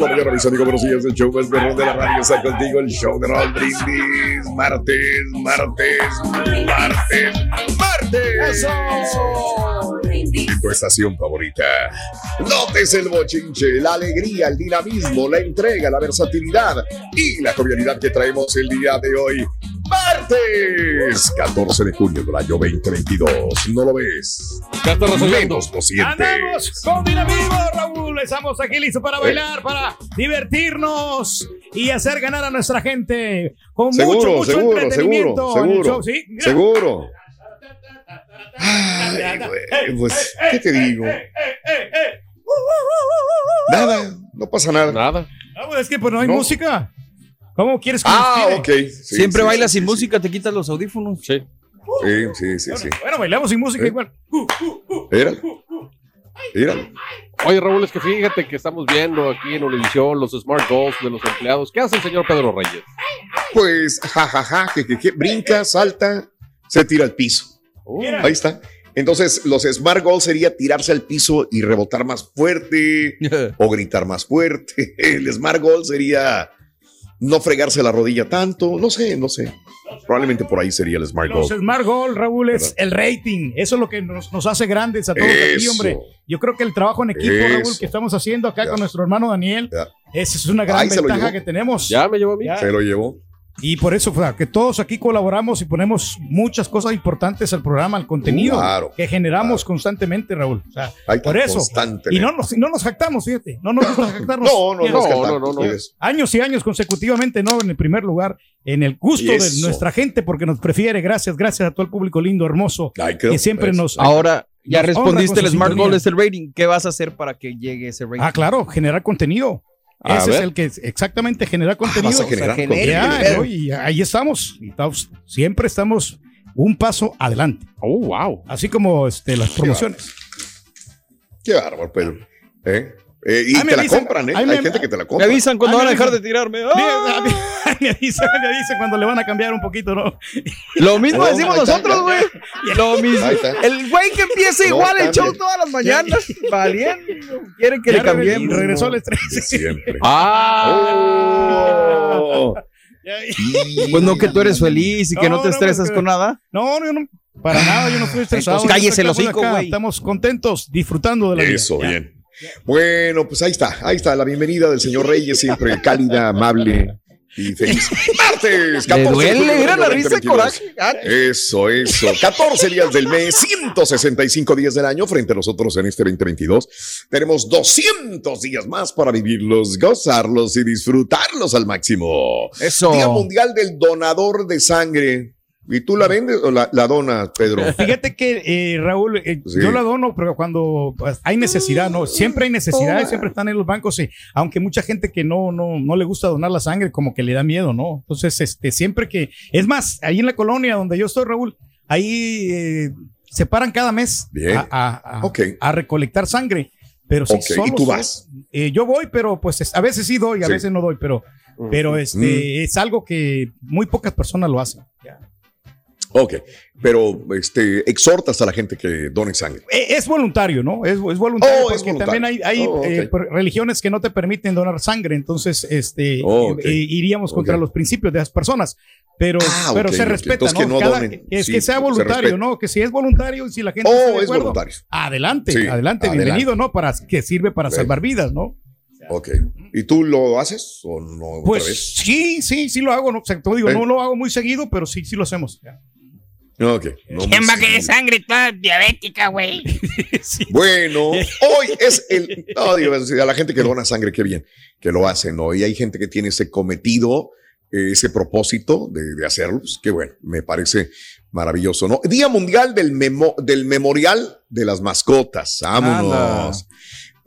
La mañana, mis amigos, buenos días. El show más perrón de la radio está contigo. El show de Raúl Brindis. Martes, martes, martes, martes. En tu estación favorita. Notes el bochinche, la alegría, el dinamismo, la entrega, la versatilidad y la jovialidad que traemos el día de hoy. Martes 14 de junio del año 2022. ¿No lo ves? Ya está resolviendo. Andamos con dinamismo, Raúl. Estamos aquí listos Eh. para bailar, para divertirnos y hacer ganar a nuestra gente con Seguro, mucho, mucho seguro, entretenimiento seguro, en el show. Sí, mira. seguro. Ay, güey, pues, ¿qué te digo? Nada, no pasa nada. Nada. Ah, pues es que pues no hay No. música. ¿Cómo quieres que Ah, nos ok. Sí, Siempre sí, bailas sí, sin sí, música, te quitas los audífonos. Sí. Sí, sí, sí, sí. Bueno, bailamos sin música ¿Eh? igual. Mira, mira. Oye, Raúl, es que fíjate que estamos viendo aquí en Univisión los Smart Goals de los empleados. ¿Qué hace el señor Pedro Reyes? Pues, jajaja, que, que, que, brinca, salta, se tira al piso. Mira. Ahí está. Entonces, los smart goals sería tirarse al piso y rebotar más fuerte o gritar más fuerte. El smart goal sería no fregarse la rodilla tanto. No sé, no sé. Probablemente por ahí sería el smart Los goal. Smart Goal, Raúl, es el rating. Eso es lo que nos, nos hace grandes a todos aquí, hombre. Yo creo que el trabajo en equipo, Eso. Raúl, que estamos haciendo acá Ya. con nuestro hermano Daniel, esa es una gran ventaja que tenemos. Ya me llevó a mí. Ya. Se lo llevó. Y por eso, fue que todos aquí colaboramos y ponemos muchas cosas importantes al programa, al contenido Claro, que generamos claro. constantemente, Raúl. O sea, por eso. Y no nos, no nos jactamos, fíjate. No nos gusta jactarnos. No, no, no, No, es que no, tanto, no, no. pues. Años y años consecutivamente, no en el primer lugar, en el gusto de nuestra gente, porque nos prefiere. Gracias, gracias a todo el público lindo, hermoso, Ay, creo- que siempre pues, nos. Ahora, ya Nos respondiste el Smart. Goal, es el rating. ¿Qué vas a hacer para que llegue ese rating? Ah, claro, generar contenido. A Ese es el que exactamente genera contenido. vas a generar O sea, contenido. ya, ¿no? Y ahí estamos. Y estamos- Siempre estamos un paso adelante. Oh, wow. Así como este, las promociones. Qué bárbaro, Pedro. ¿Eh? Eh, y me te la avisan, compran, ¿eh? Hay me- gente que te la Me compra. avisan cuando van a me dejar de avisan. tirarme. Me, ¡Ah! me avisa, me avisa cuando le van a cambiar un poquito, ¿no? Lo mismo Oh, decimos nosotros, güey. Lo mismo. El güey que empieza No, igual el show todas las mañanas. Valiente. Quieren que Ya le cambiemos. regresó- al estrés. siempre. Ah. Oh. Pues no que tú eres feliz y que no, No, te estresas porque- con nada. No, yo no, para nada, yo no estoy estresado. Entonces cállese acá, güey. Estamos contentos, disfrutando de la vida. Eso, Ya. bien. Bueno, pues ahí está, ahí está la bienvenida del señor Reyes, siempre cálida, amable y feliz. Martes, 14 Le duele, mira la risa de 2022. coraje. Eso, eso. 14 días del mes, 165 días del año frente a nosotros en este 2022. Tenemos 200 días más para vivirlos, gozarlos y disfrutarlos al máximo. Eso. Día Mundial del Donador de Sangre. ¿Y tú la vendes o la, la donas, Pedro? Fíjate que, eh, Raúl, eh, Sí. yo la dono, pero cuando pues, hay necesidad, ¿no? Siempre hay necesidad, siempre están en los bancos, y aunque mucha gente que no, no, no le gusta donar la sangre, como que le da miedo, ¿no? Entonces, este, siempre que, es más, ahí en la colonia donde yo estoy, Raúl, ahí eh, se paran cada mes Bien. a, a- a- Ok. a recolectar sangre. Pero sí, Ok, ¿y solo tú soy- vas? eh, yo voy, pero pues es- a veces sí doy, a Sí. veces no doy, pero, pero este, es algo que muy pocas personas lo hacen. Ok, pero este, exhortas a la gente que done sangre. Eh, Es voluntario, ¿no? Es, es voluntario Oh, es porque voluntario. también hay, hay, Oh, ok. eh, religiones que no te permiten donar sangre, entonces este, Oh, ok. eh, iríamos contra Ok. los principios de las personas, pero, Ah, pero se respeta, ¿no? que no Cada- donen. es Sí, que sea se voluntario, respeta. ¿no? Que si es voluntario y si la gente Oh, está de es acuerdo, voluntario. adelante, Sí, adelante, adelante. bienvenido, ¿no? Para que sirve para salvar vidas, ¿no? Ok. ¿Y tú lo haces o no? Pues otra vez? sí, sí, sí lo hago, ¿no? O sea, te digo, ¿Eh? no lo hago muy seguido, pero sí, sí lo hacemos. No, ok. No ¿Quién va a querer sangre toda diabética, güey? Bueno, hoy es el. No, digo, a la gente que dona sangre, qué bien que lo hacen, ¿no? Y hay gente que tiene ese cometido, eh, ese propósito de, de hacerlo. Pues, qué bueno, me parece maravilloso, ¿no? Día Mundial del, memo- del Memorial de las Mascotas. Vámonos.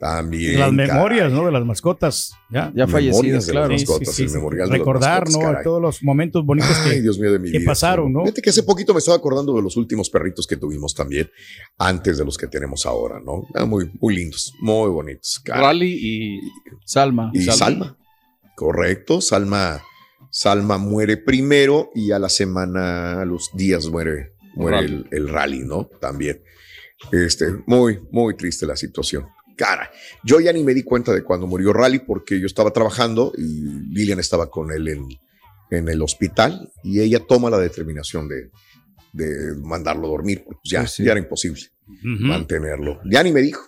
También. Las caray. memorias, ¿no? De las mascotas. Ya, Ya fallecidas, de las claro. mascotas, el memorial de las Recordar, mascotas, ¿no? caray. Todos los momentos bonitos Ay, que, Dios mío de mi que vida. pasaron. ¿no? Fíjate que hace poquito me estaba acordando de los últimos perritos que tuvimos también, antes de los que tenemos ahora, ¿no? Ah, muy, muy lindos, muy bonitos. caray. Rally y Salma. Y Salma. Correcto, Salma. Salma muere primero y a la semana, a los días muere, muere Rally. el, el rally, ¿no? También. Este, muy, muy triste la situación. Cara, yo ya ni me di cuenta de cuando murió Rally porque yo estaba trabajando y Lilian estaba con él en, en el hospital y ella toma la determinación de, de mandarlo a dormir. porque ya, Pues sí. ya era imposible mantenerlo. Ya ni me dijo.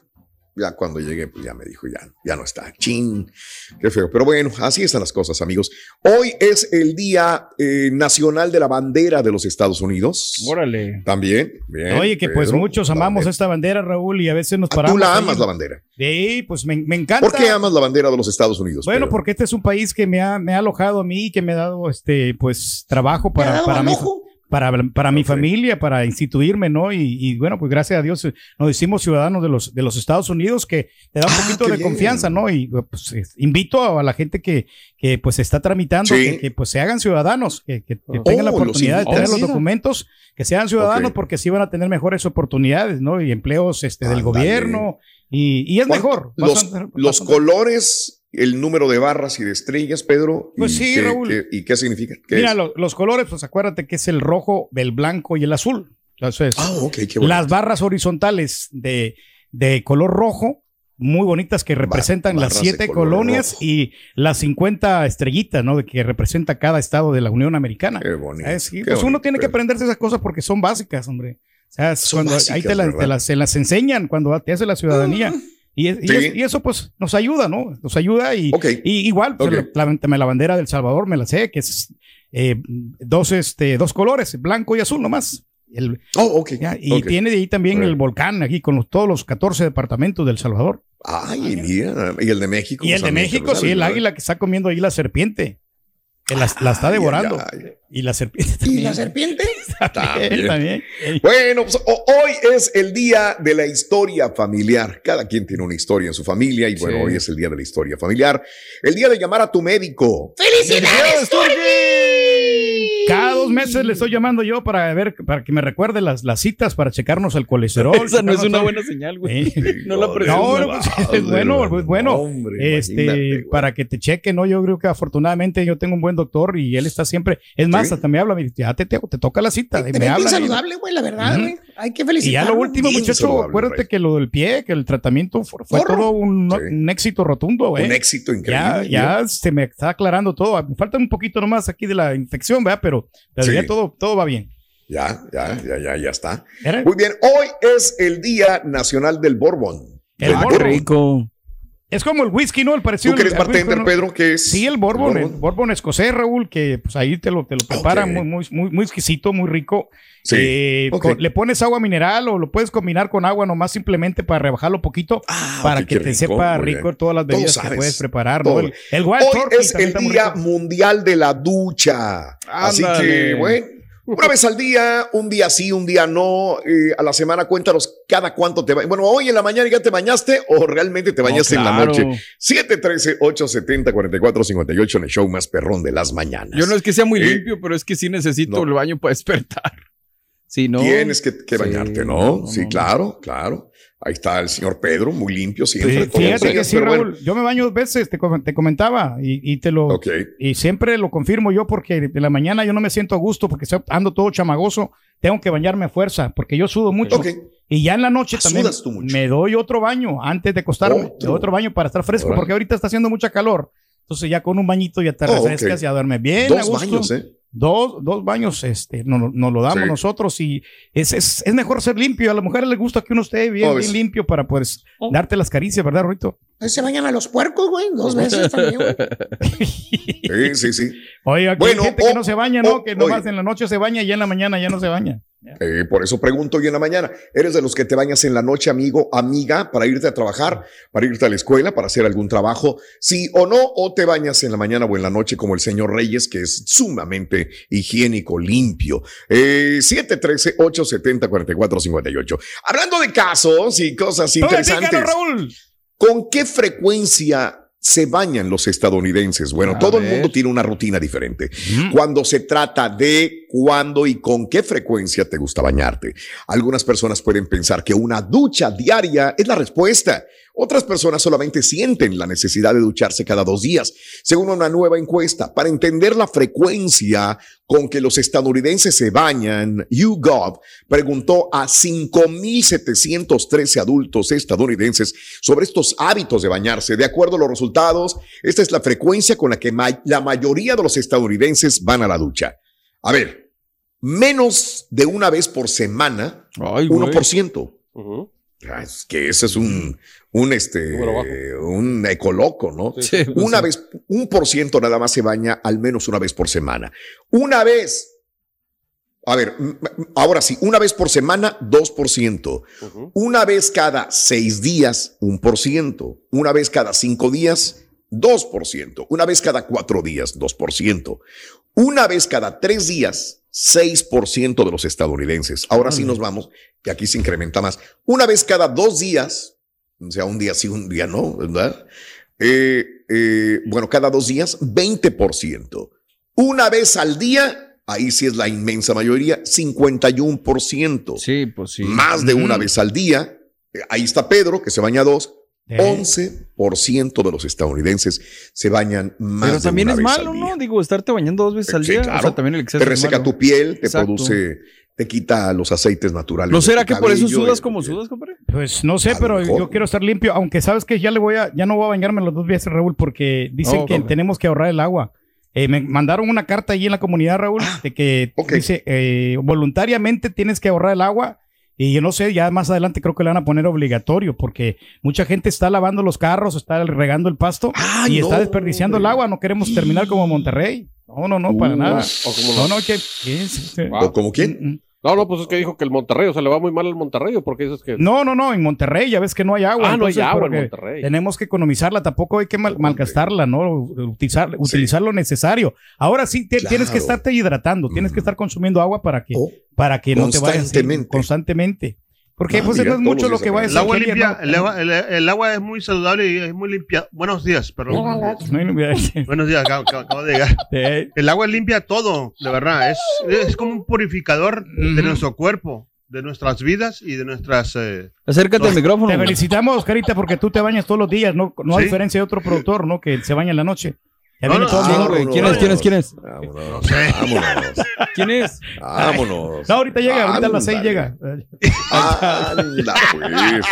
Ya cuando llegué, pues ya me dijo, ya, ya no está. Chin, qué feo. Pero bueno, así están las cosas, amigos. Hoy es el Día eh, Nacional de la Bandera de los Estados Unidos. Órale. También. Bien, Oye, que pues muchos amamos bandera. esta bandera, Raúl, y a veces nos Ah, paramos. Tú la ahí. amas la bandera. Sí, pues me, me encanta. ¿Por qué amas la bandera de los Estados Unidos? Bueno, Pedro? porque este es un país que me ha, me ha alojado a mí, que me ha dado este, pues, trabajo para, para, mi, para, para mi familia, para instituirme, ¿no? Y, y, bueno, pues gracias a Dios eh, nos hicimos ciudadanos de los, de los Estados Unidos, que te da un Ah, poquito de bien. confianza, ¿no? Y pues eh, invito a la gente que, que pues está tramitando, Sí. que, que, pues se hagan ciudadanos, que, que- que Oh, tengan la los oportunidad de tener los Mira. documentos, que sean ciudadanos, porque así van a tener mejores oportunidades, ¿no? Y empleos este, del gobierno. Y, y es ¿Cuánto- mejor. Los, los colores, el número de barras y de estrellas, Pedro. Pues ¿y sí, qué- Raúl. qué- ¿Y qué significa? ¿Qué Mira, lo- los colores, pues acuérdate que es el rojo, el blanco y el azul. Entonces, Ah, ok, qué bonito. las barras horizontales de, de color rojo, muy bonitas, que representan las siete color colonias rojo. y las 50 estrellitas, ¿no? De que representa cada estado de la Unión Americana. Qué bonito. Qué pues uno tiene que aprenderse esas cosas porque son básicas, hombre. O sea, cuando ahí te, te las, se las enseñan cuando te hace la ciudadanía. Y, es- y Sí. es- y eso pues nos ayuda, ¿no? Nos ayuda y, igual, pues, la, la- la bandera del Salvador me la sé, que es eh, dos, este, dos colores, blanco y azul nomás. El- Oh, ok. ya, y tiene de ahí también el volcán aquí con los- todos los 14 departamentos del Salvador. Ay, mira. Y el de México. Y el pues, de México, sí, el águila que está comiendo ahí la serpiente. Que la, la está devorando. ay, ay. Y la serpiente ¿Y la serpiente? También, También. Bueno, pues ho- hoy es el día de la historia familiar. Cada quien tiene una historia en su familia y bueno, Sí. hoy es el día de la historia familiar. El día de llamar a tu médico. ¡Felicidades! Cada dos meses le estoy llamando yo para ver, para que me recuerde las, las citas para checarnos el colesterol. Esa no es una buena señal, güey. No la No, presumo. no, pues, es bueno, es bueno. Hombre, este, para que te cheque, ¿no? Yo creo que afortunadamente yo tengo un buen doctor y él está siempre. Es más, Sí. hasta me habla, me dice, ya te, te, te toca la cita. y me habla. saludable, güey, la verdad, güey. Hay que Y ya lo último, muchacho, acuérdate Rey. que lo del pie, que el tratamiento fue, todo un, Sí. un éxito rotundo, güey. Un éxito increíble. ya se me está aclarando todo. Me falta un poquito nomás aquí de la infección, ¿verdad? Pero, Sí. ya todo, todo va bien. Ya, ya, ya, ya, ya está. Era- Muy bien, hoy es el Día Nacional del Bourbon. El Del Bourbon. Rico. Es como el whisky, ¿no? El parecido ¿Tú que eres bartender. Pedro? ¿Qué es? Sí, el bourbon, ¿El el bourbon escocés, Raúl, que pues ahí te lo, te lo preparan muy, muy, muy, muy exquisito, muy rico. Sí, Eh, con- le pones agua mineral o lo puedes combinar con agua nomás simplemente para rebajarlo poquito para ok, que te rico, sepa rico bien. todas las bebidas que puedes preparar. ¿no? El, el Wild Hoy Turkey es el Día. Mundial de la Ducha. Así que, bueno, una vez al día, un día sí, un día no. eh, a la semana cuéntanos cada cuánto te bañas. Bueno, hoy en la mañana ya te bañaste o realmente te bañaste en la noche. 713-870-4458 en el show más perrón de las mañanas. Yo no es que sea muy Eh, limpio, pero es que sí necesito no. el baño para despertar. Sí, ¿no? Tienes que, que Sí, bañarte, ¿no? no, sí, claro, claro. Ahí está el señor Pedro, muy limpio siempre. Sí, fíjate que sí, bueno. Raúl. Yo me baño dos veces, te, te comentaba, y, y te lo Ok. y siempre lo confirmo yo porque de la mañana yo no me siento a gusto porque ando todo chamagoso, tengo que bañarme a fuerza porque yo sudo mucho. Ok. Y ya en la noche Ah, también tú mucho. me doy otro baño antes de acostarme, Otro. doy otro baño para estar fresco porque ahorita está haciendo mucha calor. Entonces ya con un bañito ya te Oh, refrescas y a duermes bien. Dos a gusto. baños, ¿eh? Dos, dos baños, este, nos, nos lo damos Sí. nosotros y es, es, es mejor ser limpio. A la mujer le gusta que uno esté bien, Oh, bien limpio para pues darte las caricias, ¿verdad, Rito? Ahí se bañan a los puercos, güey, dos veces también, güey. Sí, sí, sí. Aquí Bueno, hay gente que o- no se baña, ¿no? Que nomás oye. en la noche se baña y en la mañana ya no se baña. Eh, por eso pregunto hoy en la mañana, ¿eres de los que te bañas en la noche, amigo, amiga, para irte a trabajar, para irte a la escuela, para hacer algún trabajo? Sí o no, o te bañas en la mañana o en la noche como el señor Reyes, que es sumamente higiénico, limpio. Eh, 713-870-4458. Hablando de casos y cosas interesantes. Raúl. ¿Con qué frecuencia se bañan los estadounidenses? Bueno, A todo el mundo tiene una rutina diferente. Cuando se trata de cuándo y con qué frecuencia te gusta bañarte. Algunas personas pueden pensar que una ducha diaria es la respuesta. Otras personas solamente sienten la necesidad de ducharse cada dos días. Según una nueva encuesta, para entender la frecuencia con que los estadounidenses se bañan, YouGov preguntó a 5.713 adultos estadounidenses sobre estos hábitos de bañarse. De acuerdo a los resultados, esta es la frecuencia con la que ma- la mayoría de los estadounidenses van a la ducha. A ver, menos de una vez por semana, Ay, güey. 1%. Ujú. Ah, Es que ese es un, un, este, un ecoloco, ¿no? Sí, Una sí. vez, un por ciento nada más se baña al menos una vez por semana. Una vez. A ver, ahora sí, una vez por semana, 2%. Ujú. Una vez cada seis días, 1%. Una vez cada cinco días, 2%. Una vez cada cuatro días, 2%. Una vez cada tres días, 6% de los estadounidenses. Ahora sí nos vamos, que aquí se incrementa más. Una vez cada dos días, o sea, un día sí, un día no, ¿verdad? Eh, eh, bueno, cada dos días, 20%. Una vez al día, ahí sí es la inmensa mayoría, 51%. Sí, pues sí. Más de una Mm. vez al día. Eh, Ahí está Pedro, que se baña dos. Eh. 11% de los estadounidenses se bañan más Pero de también una es vez malo, al. ¿no? Digo, estarte bañando dos veces al Sí, día. claro. O sea, también el exceso Te es reseca malo. tu piel, te Exacto. produce, te quita los aceites naturales. ¿No será que por eso sudas como sudas, compadre? Pues no sé, A pero mejor. yo quiero estar limpio, aunque sabes que ya le voy a, ya no voy a bañarme las dos veces, Raúl, porque dicen No, que tenemos que ahorrar el agua. Eh, me mandaron una carta allí en la comunidad, Raúl, de que Ah, dice eh, voluntariamente tienes que ahorrar el agua. Y yo no sé, ya más adelante creo que le van a poner obligatorio, porque mucha gente está lavando los carros, está regando el pasto Ay, y está desperdiciando el agua. No queremos terminar como Monterrey. No, no, no, para Uh, nada. o como No, no. no, ¿qué, qué es? Este, Ah. ¿O como quién? No, no, pues es que dijo que el Monterrey, o sea, le va muy mal al Monterrey, ¿o por qué dices que...? No, no, no, en Monterrey ya ves que no hay agua. Ah, no hay agua en Monterrey. Tenemos que economizarla, tampoco hay que mal- malgastarla, ¿no? Utilizar, utilizar lo necesario. Ahora sí, te- tienes que estarte hidratando, tienes que estar consumiendo agua para que, Oh, para que no te vayas constantemente. constantemente. Porque Ah, pues mira, no es mucho lo que El a agua ingerir, limpia, ¿no? el agua, el, el agua es muy saludable y es muy limpia. Buenos días, perdón. No, no, Buenos días, acabo, acabo- de llegar. El agua limpia todo, de verdad. Es, es como un purificador de Ujú. nuestro cuerpo, de nuestras vidas y de nuestras... eh, Acércate al micrófono. Te felicitamos, Carita, porque tú te bañas todos los días, no, no a Sí. diferencia de otro productor, ¿no? Que se baña en la noche. Ya viene mundo. güey. ¿Quién es? ¿Quién es? ¿Quién es? Vámonos. Vámonos. ¿Quién es? Vámonos. No, ahorita llega, ahorita a las seis llega. Anda, pues.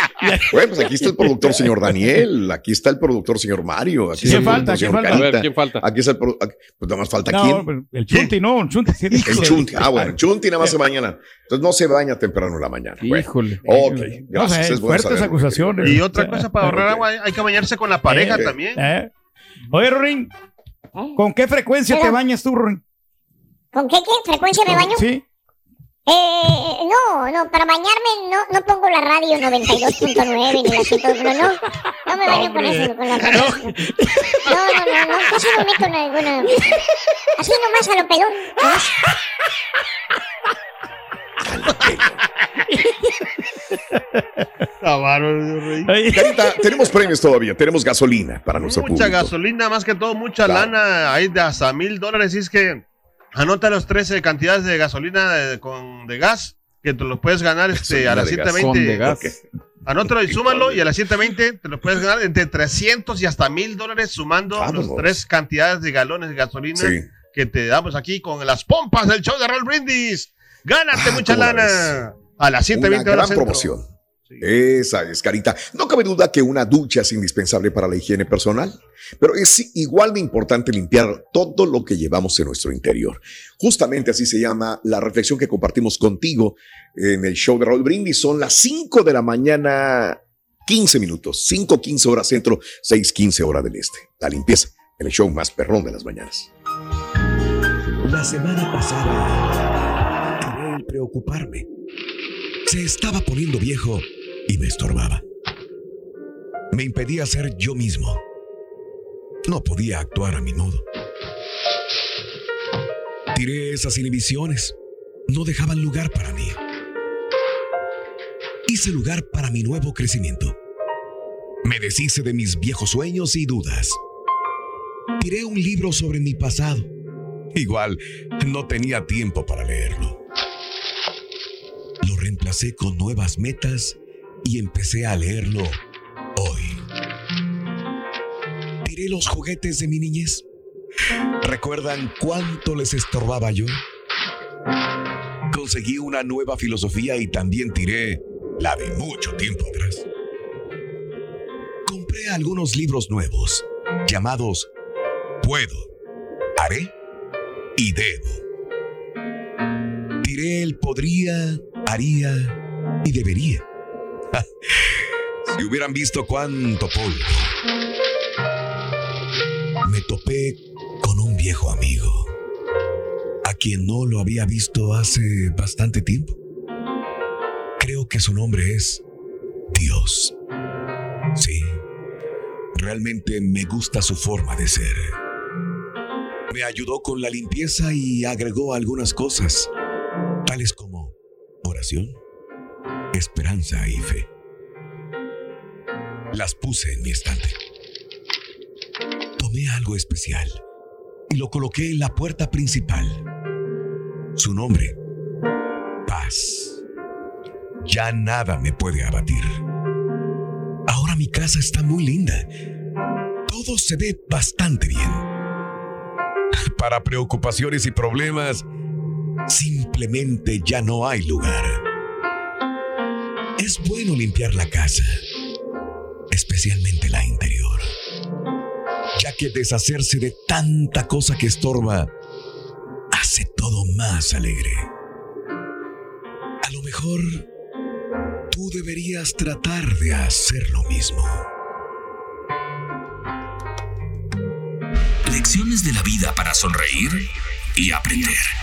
Bueno, pues aquí está el productor señor Daniel, aquí está el productor señor Mario, aquí ¿Quién está el falta? productor ¿Quién falta? A ver, ¿quién falta? Aquí está el produ- aquí- pues nada más falta No, quién. el Chunti, no, el Chunti. El Chunti. Ah, bueno, el Chunti nada más se baña. Entonces no se baña temprano en la mañana. Bueno, Híjole. Ok, gracias. sé, es fuertes acusaciones. Y otra cosa, para ahorrar agua, hay que bañarse con la pareja Eh, también. eh. Oye, Rorín, ¿con qué frecuencia te bañas tú, Rorín? ¿Con qué, qué frecuencia me baño? Sí. Eh, no, no, para bañarme no, no pongo la radio 92.9 ni la 100, no, no, no me baño con eso, con la radio. No, no, no, no, casi no meto en alguna, así nomás a lo pelón, nomás. Carita, tenemos premios todavía, tenemos gasolina para nuestro Mucha público. gasolina, más que todo, mucha Claro. lana, hay de hasta mil dólares. Y es que anota los 13 cantidades de gasolina de, con, de gas que te los puedes ganar este, a las de gas. 720. Con de gas. Anótalo y súmalo y a las 720 te lo puedes ganar entre 300 y hasta mil dólares sumando Vámonos. los tres cantidades de galones de gasolina Sí. que te damos aquí con las pompas del show de Raúl Brindis. Gánate Ah, mucha ¿cómo la lana. A las Una 720 gran horas centro. promoción. Esa es, Carita. No cabe duda que una ducha es indispensable para la higiene personal, pero es igual de importante limpiar todo lo que llevamos en nuestro interior. Justamente así se llama la reflexión que compartimos contigo en el show de Raúl Brindis. Son las 5 de la mañana, 15 minutos, 5.15 horas centro, 6.15 hora del este. La limpieza en el show más perrón de las mañanas. La semana pasada preocuparme. Se estaba poniendo viejo y me estorbaba. Me impedía ser yo mismo. No podía actuar a mi modo. Tiré esas inhibiciones. No dejaban lugar para mí. Hice lugar para mi nuevo crecimiento. Me deshice de mis viejos sueños y dudas. Tiré un libro sobre mi pasado. Igual, no tenía tiempo para leerlo. Con nuevas metas y empecé a leerlo hoy. Tiré los juguetes de mi niñez. ¿Recuerdan cuánto les estorbaba yo? Conseguí una nueva filosofía y también tiré la de mucho tiempo atrás. Compré algunos libros nuevos llamados Puedo, Haré y Debo. Tiré el podría, haría y debería. Si hubieran visto cuánto polvo. Me topé con un viejo amigo, a quien no lo había visto hace bastante tiempo. Creo que su nombre es Dios. Sí, realmente me gusta su forma de ser. Me ayudó con la limpieza y agregó algunas cosas, como oración, esperanza y fe. Las puse en mi estante. Tomé algo especial y lo coloqué en la puerta principal. Su nombre, paz. Ya nada me puede abatir. Ahora mi casa está muy linda. Todo se ve bastante bien. Para preocupaciones y problemas, simplemente ya no hay lugar. Es bueno limpiar la casa, especialmente la interior, ya que deshacerse de tanta cosa que estorba hace todo más alegre. A lo mejor tú deberías tratar de hacer lo mismo. Lecciones de la vida para sonreír y aprender.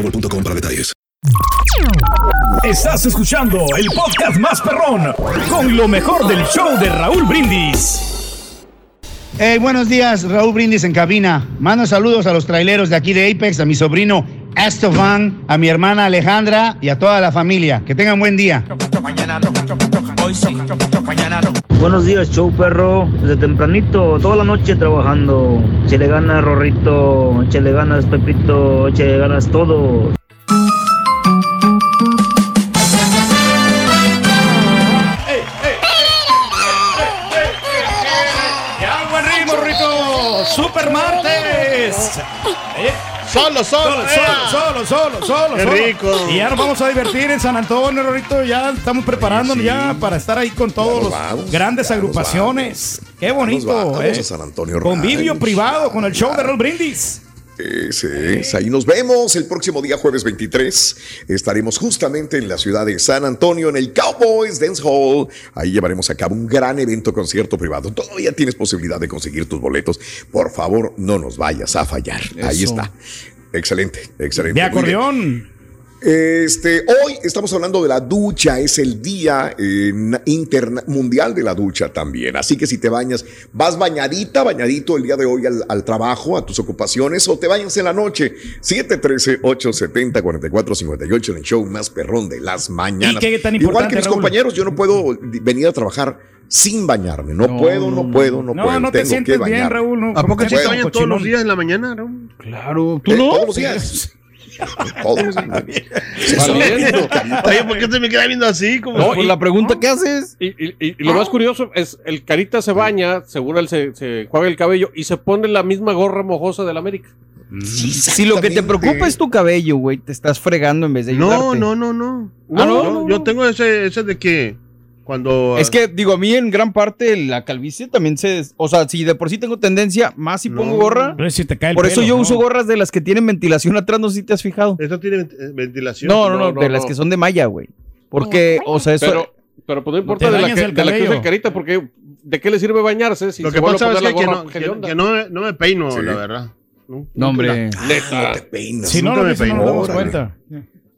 boostmobile.com para detalles. Estás escuchando el podcast más perrón con lo mejor del show de Raúl Brindis. Hey, buenos días, Raúl Brindis en cabina. Mando saludos a los traileros de aquí de Apex, a mi sobrino Estefan, a mi hermana Alejandra y a toda la familia. Que tengan buen día. Buenos días, show perro. Desde tempranito, toda la noche trabajando. Chele ganas, Rorrito. Chele ganas, Pepito. Chele ganas, todo. Ya, buen ritmo, Rito. Super martes. Eh, Solo, solo, Solo, solo, solo, solo, Qué rico. Y ya nos vamos a divertir en San Antonio, Rorito. Ya estamos preparándonos ya para estar ahí con todos los grandes agrupaciones. Qué bonito, vamos eh. a San Antonio Convivio privado con el show de Raúl Brindis. Ese es. Ahí nos vemos el próximo día, jueves 23. Estaremos justamente en la ciudad de San Antonio, en el Cowboys Dance Hall. Ahí llevaremos a cabo un gran evento concierto privado. Todavía tienes posibilidad de conseguir tus boletos. Por favor, no nos vayas a fallar. Ahí está. Excelente, excelente. De acordeón. Este, hoy estamos hablando de la ducha, es el día eh, interna- mundial de la ducha también. Así que si te bañas, vas bañadita, bañadito el día de hoy al, al trabajo, a tus ocupaciones, o te bañas en la noche. 713-870-4458 en el show más perrón de las mañanas. ¿Y qué tan Igual que mis Raúl? compañeros, yo no puedo venir a trabajar sin bañarme. No, No, puedo, no puedo, no, No, puedo. no te Tengo que sientes bien. Raúl. No, ¿A poco ¿Cómo sí te bañan todos los días en la mañana, Raúl? Claro, Eh, Todos los días. Todos. Oye, ¿por qué te me queda viendo así? Como No, y- la pregunta que haces. Y, y- y- y lo más curioso es, el Carita se baña, según él se, se juega el cabello y se pone la misma gorra mojosa del América. Si lo que te preocupa es tu cabello, güey, te estás fregando en vez de No, ayudarte. no, no, no. Ah, no, Yo- no, Yo no. tengo ese, ese de que cuando. Es que, digo, a mí en gran parte la calvicie también se... O sea, si de por sí tengo tendencia, más si pongo gorra... Pero si te cae el Por eso yo ¿no? uso gorras de las que tienen ventilación atrás, no sé si te has fijado. ¿Esto tiene eh, ventilación? No, no, no, de las que son de malla, güey. Porque, o sea, eso... Pero, pero pues no importa de la, que, de la que Carita, porque ¿de qué le sirve bañarse si Lo se que vuelve pasa a es que, no, que, me- no me peino, Sí. la verdad. No, No, hombre. Neta. No te peinas. Si no, no, me eso no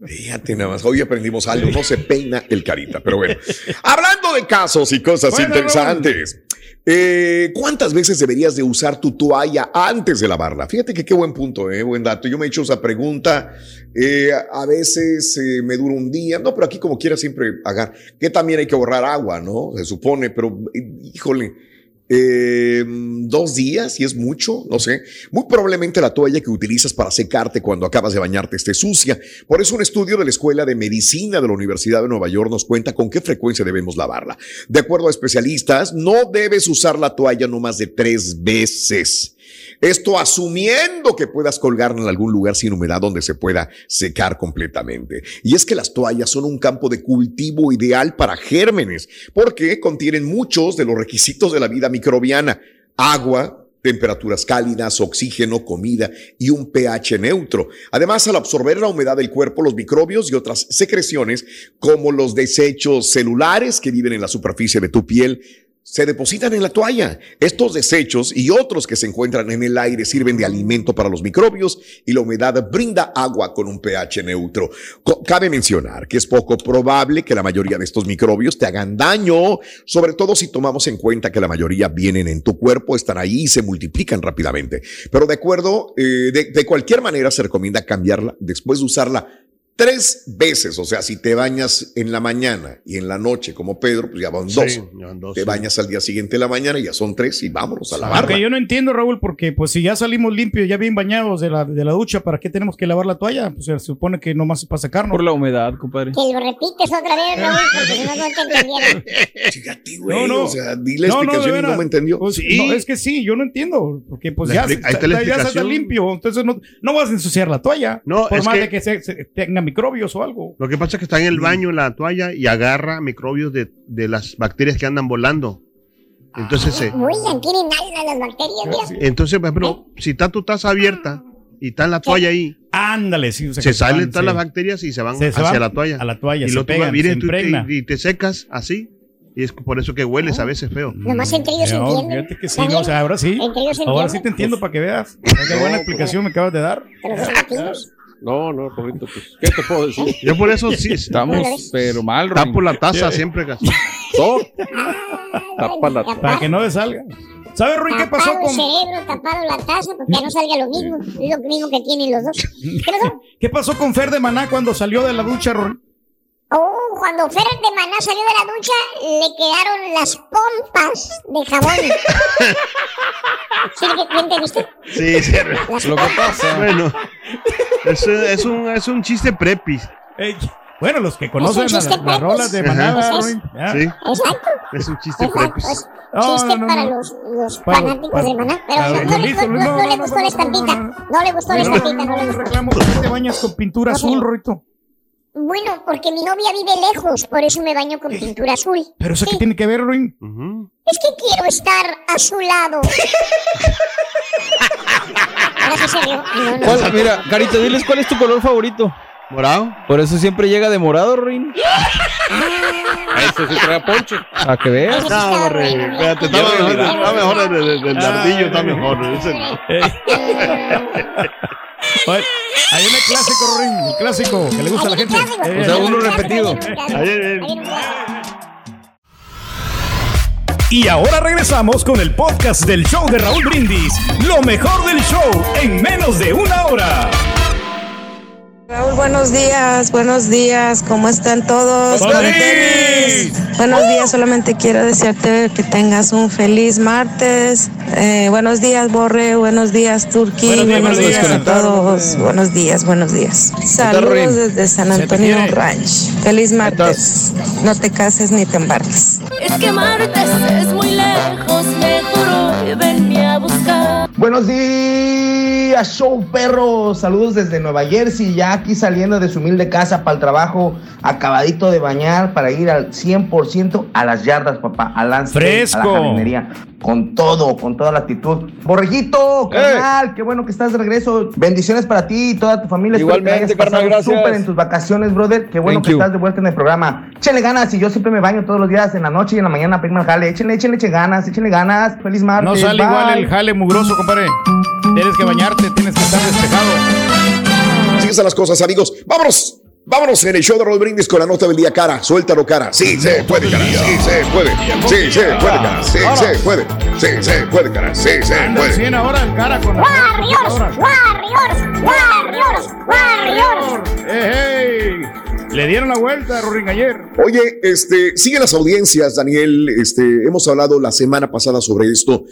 Fíjate nada más, hoy aprendimos algo, no se peina el carita, pero bueno. Hablando de casos y cosas Bueno, interesantes, eh, ¿cuántas veces deberías de usar tu toalla antes de lavarla? Fíjate que qué buen punto, eh, buen dato. Yo me he hecho esa pregunta, eh, a veces eh, me dura un día, no, pero aquí como quiera siempre hagan, que también hay que ahorrar agua, ¿no? Se supone, pero eh, híjole. Eh, dos días, y es mucho, no sé. Muy probablemente la toalla que utilizas para secarte cuando acabas de bañarte esté sucia. Por eso un estudio de la Escuela de Medicina de la Universidad de Nueva York nos cuenta con qué frecuencia debemos lavarla. De acuerdo a especialistas, no debes usar la toalla no más de tres veces. Esto asumiendo que puedas colgarla en algún lugar sin humedad donde se pueda secar completamente. Y es que las toallas son un campo de cultivo ideal para gérmenes, porque contienen muchos de los requisitos de la vida microbiana. Agua, temperaturas cálidas, oxígeno, comida y un pH neutro. Además, al absorber la humedad del cuerpo, los microbios y otras secreciones, como los desechos celulares que viven en la superficie de tu piel, se depositan en la toalla. Estos desechos y otros que se encuentran en el aire sirven de alimento para los microbios y la humedad brinda agua con un pH neutro. Cabe mencionar que es poco probable que la mayoría de estos microbios te hagan daño, sobre todo si tomamos en cuenta que la mayoría vienen en tu cuerpo, están ahí y se multiplican rápidamente. Pero de acuerdo, eh, de cualquier manera se recomienda cambiarla después de usarla tres veces. O sea, si te bañas en la mañana y en la noche como Pedro, pues ya van Sí, dos. ya van dos, te sí. bañas al día siguiente de la mañana y ya son tres y vámonos a la barra. yo no entiendo, Raúl, porque pues si ya salimos limpios, ya bien bañados de la, de la ducha, ¿para qué tenemos que lavar la toalla? Pues se supone que nomás es para sacarnos. Por la humedad, compadre. Que lo repites otra vez, Raúl, porque si no, no te entendieron. güey, no, no. o sea, di la No, no, de explicación y no me entendió. Pues, no, es que sí, yo no entiendo. Porque pues La ya, ya explicación. limpio. Entonces no, no vas a ensuciar la toalla. No, por es más que- de que se, se tenga microbios o algo. Lo que pasa es que está en el baño la toalla y agarra microbios de, de las bacterias que andan volando. Entonces, eh, Oigan, tienen algo las bacterias, mira. entonces, por ejemplo, si está tu taza abierta y está la toalla ahí, Ándale, sí. o sea, se salen todas sí. las bacterias y se van Se- se hacia van la toalla. a la toalla, y se tú pegan, se y te- impregna. y te secas así. Y es por eso que hueles a veces feo. Nomás entre ellos se No, entienden. fíjate que sí, no, o sea, ahora sí. Entre ellos Ahora sí te entiendo para que veas. Qué buena explicación me acabas de dar. Pero los latinos. No, no, Rorrito, pues, ¿qué te puedo decir? Yo por eso sí Estamos, pero mal, Rorín. Tapo la taza siempre casi. Tapa la Para que no salga. ¿Sabes, Rui, qué pasó Tapado el con cerebro, tapado la taza, porque ya no salga lo mismo. Es lo mismo que tienen los dos. ¿Qué pasó? qué pasó con Fer de Maná cuando salió de la ducha, Rui? Oh, cuando Fer de Maná salió de la ducha, le quedaron las pompas de jabón. ¿Sí que entendiste? Sí, sí. Lo que pasa. Bueno, es, es un, es un chiste prepis. Ey, bueno, los que conocen Es las, rolas de Ajá. Maná, Pues Rui. ya. Sí, Exacto. es un chiste Exacto. prepis. Es No, chiste no, no, para no. los, los Para- fanáticos para- de Maná. Pero no, no, listo, no, no, no, no le no, gustó no, la no, estampita. no, no. No le gustó la No, no, estampita, no le no, gustó. reclamo, ¿por qué te bañas con pintura No, azul. Bueno, porque mi novia vive lejos, por eso me baño con pintura azul. ¿Pero eso Sí. qué tiene que ver, Rui? Es que quiero estar a su lado. Ahora sí se rió. No, no. ¿Cuál- mira, Carito, diles cuál es tu color favorito. ¿Morado? Por eso siempre llega de morado, Ruin. Ese sí trae ponche. A que veas. No, espérate, está mejor, está mejor el, el, el- el ardillo, está mejor. ese no. Oye, Hay un clásico, Rui, el clásico que le gusta a la gente. Eh, O sea, uno repetido. Y ahora regresamos con el podcast del show de Raúl Brindis. Lo mejor del show en menos de una hora. Raúl, buenos días, buenos días, ¿cómo están todos? ¡Buenos Buenos días. Buenos días, solamente quiero desearte que tengas un feliz martes. Eh, buenos días, Borre, buenos días, Turki, Buenos buenos, días, a todos. Buenos días, buenos días. Saludos desde San Antonio. Ranch. Feliz martes. No te cases ni te embarques. Es que martes es muy lejos, Buenos días, show perro. Saludos desde Nueva Jersey, ya aquí saliendo de su humilde casa para el trabajo, acabadito de bañar para ir al 100% a las yardas, papá, al lance, Fresco. a la jardinería, con todo, con toda la actitud. Borrejito, carnal, qué bueno que estás de regreso. Bendiciones para ti y toda tu familia. Igualmente, carnal, gracias. Súper en tus vacaciones, brother. Qué bueno Thank que you. estás de vuelta en el programa. Échenle ganas y yo siempre me baño todos los días, en la noche y en la mañana, prima al jale. Échenle, échenle, échenle ganas, échenle ganas. Feliz martes. No sale bye. igual el jale mugroso, compadre. Tienes que bañarte, tienes que estar despejado. Así están las cosas, amigos. Vámonos. Vámonos en el show de Raúl Brindis con la nota del día, cara. Suéltalo, cara. Sí, se puede, cara. Sí, se puede. Sí, se puede, cara. Sí, se puede. Sí, se puede, cara. Sí, se puede. 100 ahora el cara con la Warriors, Warriors, Warriors, Warriors. ¡Ey, ey! Le dieron la vuelta a Rurín ayer. Oye, este, siguen las audiencias, Daniel. Este, hemos hablado la semana pasada sobre esto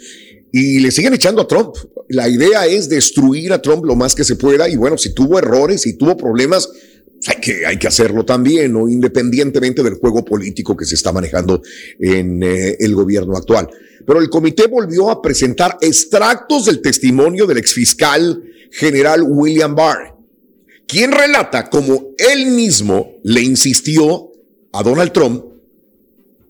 y le siguen echando a Trump. La idea es destruir a Trump lo más que se pueda y bueno, si tuvo errores, si tuvo problemas, pues hay que, hay que hacerlo también, ¿no? Independientemente del juego político que se está manejando en eh, el gobierno actual. Pero el comité volvió a presentar extractos del testimonio del exfiscal general William Barr quien relata cómo él mismo le insistió a Donald Trump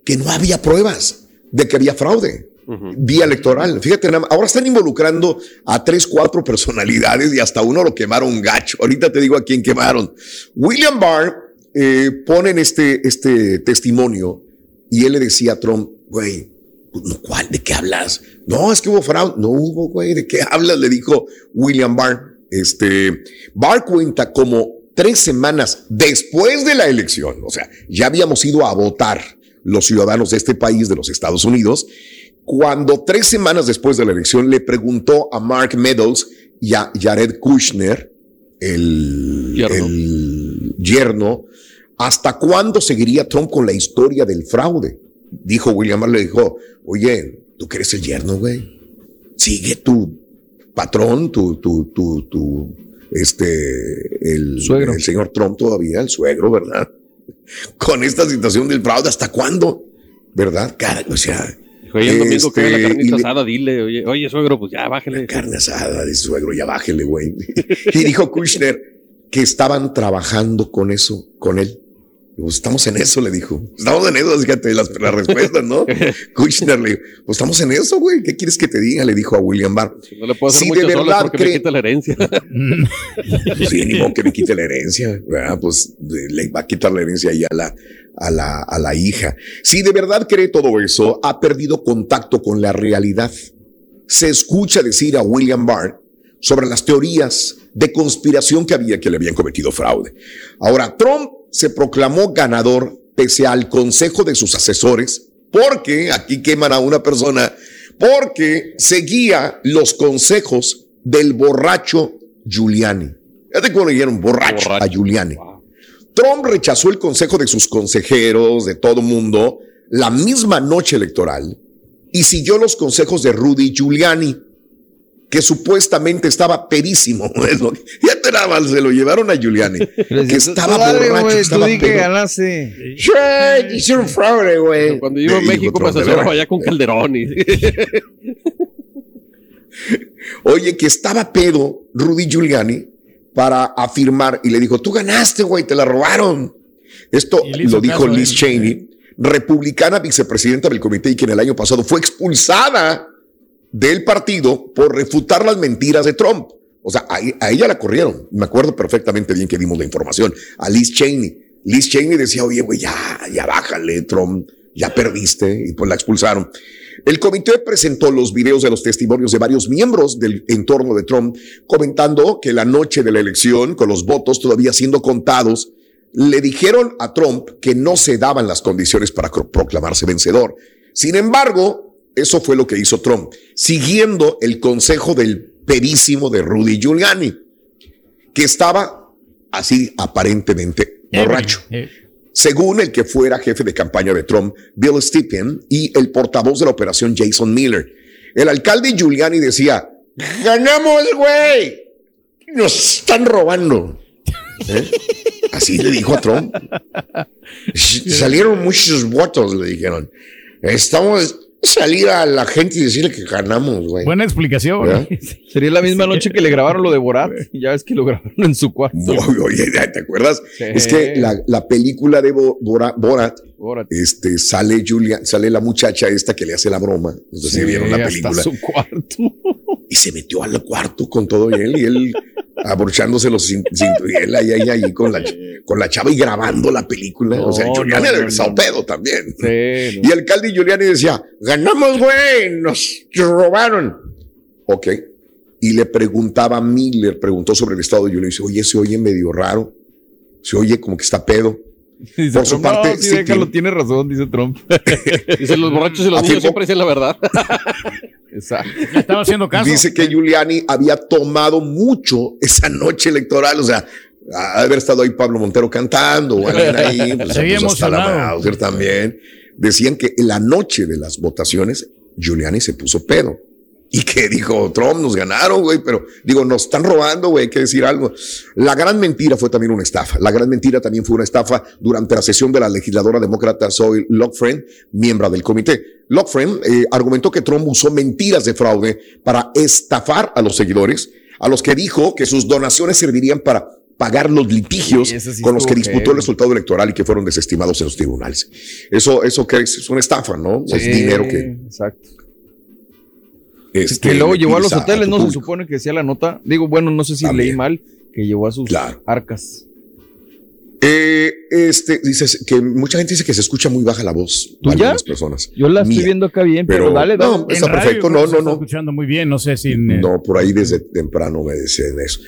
que no había pruebas de que había fraude vía electoral. Fíjate, ahora están involucrando a tres, cuatro personalidades y hasta uno lo quemaron gacho. Ahorita te digo a quién quemaron. William Barr eh, pone este, este testimonio y él le decía a Trump, güey, no, ¿cuál? ¿De qué hablas? No, es que hubo fraude. No hubo, güey, ¿de qué hablas? Le dijo William Barr. Este, Barr cuenta como tres semanas después de la elección, o sea, ya habíamos ido a votar los ciudadanos de este país, de los Estados Unidos, cuando tres semanas después de la elección le preguntó a Mark Meadows y a Jared Kushner, el, el yerno, ¿hasta cuándo seguiría Trump con la historia del fraude? Dijo William Barr, le dijo, oye, tú que eres el yerno, güey. Sigue tu patrón, tu, tu, tu, tu, este, el, Suegro. el señor Trump todavía, el suegro, ¿verdad? Con esta situación del fraude, ¿hasta cuándo? ¿Verdad? Cara, o sea. Oye, el domingo que la este, carnita y le- asada, dile, oye, oye, suegro, pues ya, bájale. carne asada de suegro, ya bájele, güey. Y dijo Kushner que estaban trabajando con eso, con él. Pues estamos en eso, le dijo. Estamos en eso, fíjate las, las respuestas, ¿no? Kushner le dijo, pues estamos en eso, güey. ¿Qué quieres que te diga? Le dijo a William Barr. No le puedo hacer Si mucho de verdad porque me quita la herencia. Sí, ni modo que me quite la herencia, ¿verdad? Pues le va a quitar la herencia ahí a la, a la, a la hija. Si de verdad cree todo eso, ha perdido contacto con la realidad. Se escucha decir a William Barr sobre las teorías de conspiración que había que le habían cometido fraude. Ahora, Trump se proclamó ganador pese al consejo de sus asesores, porque aquí queman a una persona, porque seguía los consejos del borracho Giuliani. Fíjate cómo le dijeron borracho, a Giuliani. Trump rechazó el consejo de sus consejeros, de todo mundo, la misma noche electoral y siguió los consejos de Rudy Giuliani, que supuestamente estaba perísimo. Es lo que- Ya te nada más, se lo llevaron a Giuliani, que estaba Dale, borracho, tú estaba di que ganaste. Shit, hicieron fraude, güey. Cuando iba a México verdad. allá con Calderón y... Oye, que estaba pedo Rudy Giuliani para afirmar y le dijo, tú ganaste, güey, te la robaron. Esto lo dijo Liz. Cheney, republicana vicepresidenta del comité y que en el año pasado fue expulsada del partido por refutar las mentiras de Trump. O sea, a, ella la corrieron. Me acuerdo perfectamente bien que dimos la información. A Liz Cheney. Liz Cheney decía, oye, güey, ya, ya bájale, Trump, ya perdiste. Y pues la expulsaron. El comité presentó los videos de los testimonios de varios miembros del entorno de Trump, comentando que la noche de la elección, con los votos todavía siendo contados, le dijeron a Trump que no se daban las condiciones para proclamarse vencedor. Sin embargo, eso fue lo que hizo Trump, siguiendo el consejo del perísimo de Rudy Giuliani, que estaba así aparentemente borracho. Según el que fuera jefe de campaña de Trump, Bill Stepien, y el portavoz de la operación Jason Miller. El alcalde Giuliani decía, ganamos, güey. Nos están robando. ¿Eh? Así le dijo a Trump. Salieron muchos votos, le dijeron. Estamos salir a la gente y decirle que ganamos, güey. Buena explicación. ¿Verdad? Sería la misma noche que le grabaron lo de Borat. Ya ves que lo grabaron en su cuarto. Oye, ¿te acuerdas? Sí. Es que la, la película de Bo- Bora- Borat, este, sale Julia, sale la muchacha esta que le hace la broma. No sé si Sí, vieron la hasta película. su cuarto. Y se metió al cuarto con todo él y él abrochándose los cin- cintu- y él ahí, ahí, ahí con la, con la chava y grabando la película. o sea, No, Giuliani no, no, estado no. pedo también. Sí, Y el alcalde Giuliani decía, ganamos, güey, nos robaron. Ok. Y le preguntaba a Miller, preguntó sobre el estado de Giuliani, dice, oye, se oye medio raro, se oye como que está pedo. Dice Por su parte, no, sí, sí déjalo, tiene- razón, dice Trump. Dice, los borrachos y los niños siempre dicen la verdad. Exacto. Estaba haciendo caso. Dice que Giuliani había tomado mucho esa noche electoral, o sea, haber estado ahí Pablo Montero cantando o alguien ahí, pues, Se puso hasta la. Mauser también. Decían que en la noche de las votaciones, Giuliani se puso pedo. Y que dijo, Trump, nos ganaron, güey, pero digo, nos están robando, güey, hay que decir algo. La gran mentira fue también una estafa. La gran mentira también fue una estafa durante la sesión de la legisladora demócrata Zoe Lockfriend, miembro del comité. Lockfriend eh, argumentó que Trump usó mentiras de fraude para estafar a los seguidores, a los que dijo que sus donaciones servirían para pagar los litigios Sí, ese sí con los que disputó el resultado electoral y que fueron desestimados en los tribunales. Eso, eso que es, es una estafa, ¿no? es dinero que, Exacto. Este, que luego le llevó a los hoteles, ¿no? Se supone que decía la nota. Digo, bueno, no sé si leí mal, que llevó a sus arcas. Eh, este, dices que mucha gente dice que se escucha muy baja la voz. ¿Tú de algunas personas. Yo la estoy viendo acá bien, pero, Pero- dale, dale. no, está radio perfecto. No, no, no. escuchando muy bien, no sé si... No, por ahí desde temprano me decían eso.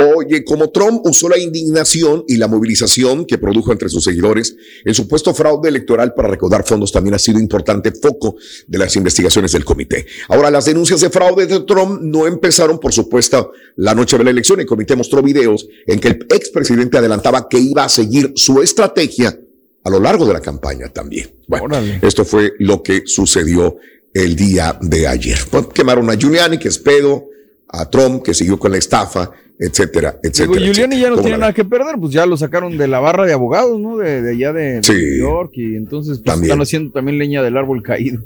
Oye, como Trump usó la indignación y la movilización que produjo entre sus seguidores, el supuesto fraude electoral para recaudar fondos también ha sido importante foco de las investigaciones del comité. Ahora, las denuncias de fraude de Trump no empezaron, por supuesto, la noche de la elección. El comité mostró videos en que el expresidente adelantaba que iba a seguir su estrategia a lo largo de la campaña también. Bueno, esto fue lo que sucedió el día de ayer. Quemaron a Giuliani, que es pedo, a Trump, que siguió con la estafa, etcétera, etcétera. Digo, Giuliani etcétera. ya no ¿Cómo tiene nada que perder, pues ya lo sacaron de la barra de abogados, ¿no? De, de allá de, de Sí. New York y entonces pues, También. están haciendo también leña del árbol caído.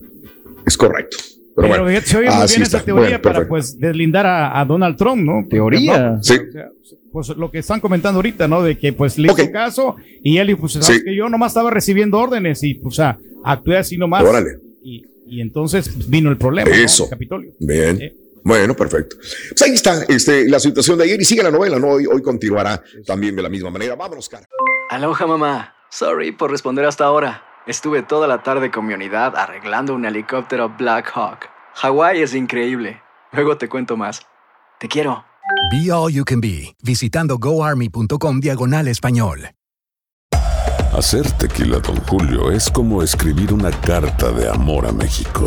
Es correcto. Pero, bueno, fíjate, se oye muy así bien está. esa teoría Bueno, para pues deslindar a, a Donald Trump, ¿no? Teoría. ¿no? Sí. O sea, pues lo que están comentando ahorita, ¿no? De que pues le hizo caso y él, pues, ¿sabes Sí. que yo nomás estaba recibiendo órdenes y, pues, o sea, actué así nomás. Órale. Y, y entonces pues, vino el problema, ¿no? Eso. El Capitolio. Bien. Bueno, perfecto. Pues ahí está este, la situación de ayer y sigue la novela, ¿no? Hoy, hoy continuará también de la misma manera. Vámonos, cara. Aloha mamá. Sorry por responder hasta ahora. Estuve toda la tarde con mi unidad arreglando un helicóptero Black Hawk. Hawái es increíble. Luego te cuento más. Te quiero. Be All You Can Be, visitando goarmy.com diagonal español. Hacer tequila, Don Julio, es como escribir una carta de amor a México.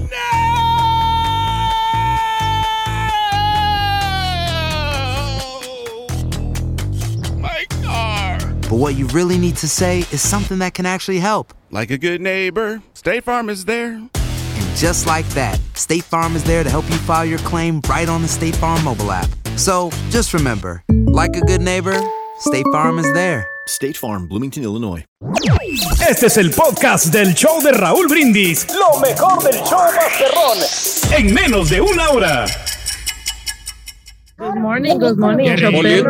but what you really need to say is something that can actually help. Like a good neighbor, State Farm is there. And just like that, State Farm is there to help you file your claim right on the State Farm mobile app. So just remember, like a good neighbor, State Farm is there. State Farm, Bloomington, Illinois. Este es el podcast del show de Raúl Brindis. Lo mejor del show Masterrón. En menos de una hora. Good morning, good morning, everyone.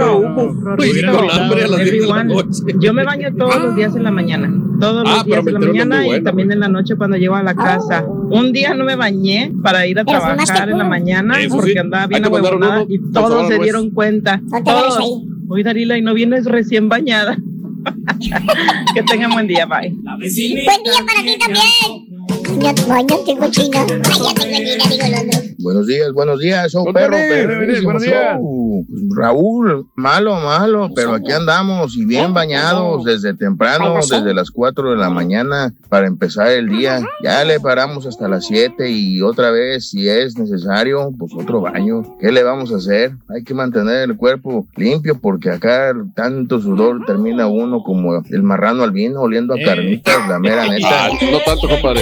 Yo me baño todos los días en la mañana. Todos los Ah, días en la mañana y bueno, también en la noche cuando llego a la casa. Un día no me bañé para ir a Pero trabajar en la mañana Eso porque sí, andaba bien ahuevonada y todos se pues. dieron cuenta. Todos. ahí. Oye, Darila, y no vienes recién bañada. que tengan buen día, bye. Buen día para ti también. Bañate, bañate, cochina. Bañate, cochina, digo el otro. Buenos días, buenos días, show perro, Tony, perrísimo buenos días. show. Raúl, malo, malo, pero aquí andamos y bien bañados desde temprano, desde las 4 de la mañana para empezar el día. Ya le paramos hasta las 7 y otra vez, si es necesario, pues otro baño. ¿Qué le vamos a hacer? Hay que mantener el cuerpo limpio porque acá tanto sudor termina uno como el marrano al vino oliendo a carnitas, la mera Ah, neta. no tanto, compadre.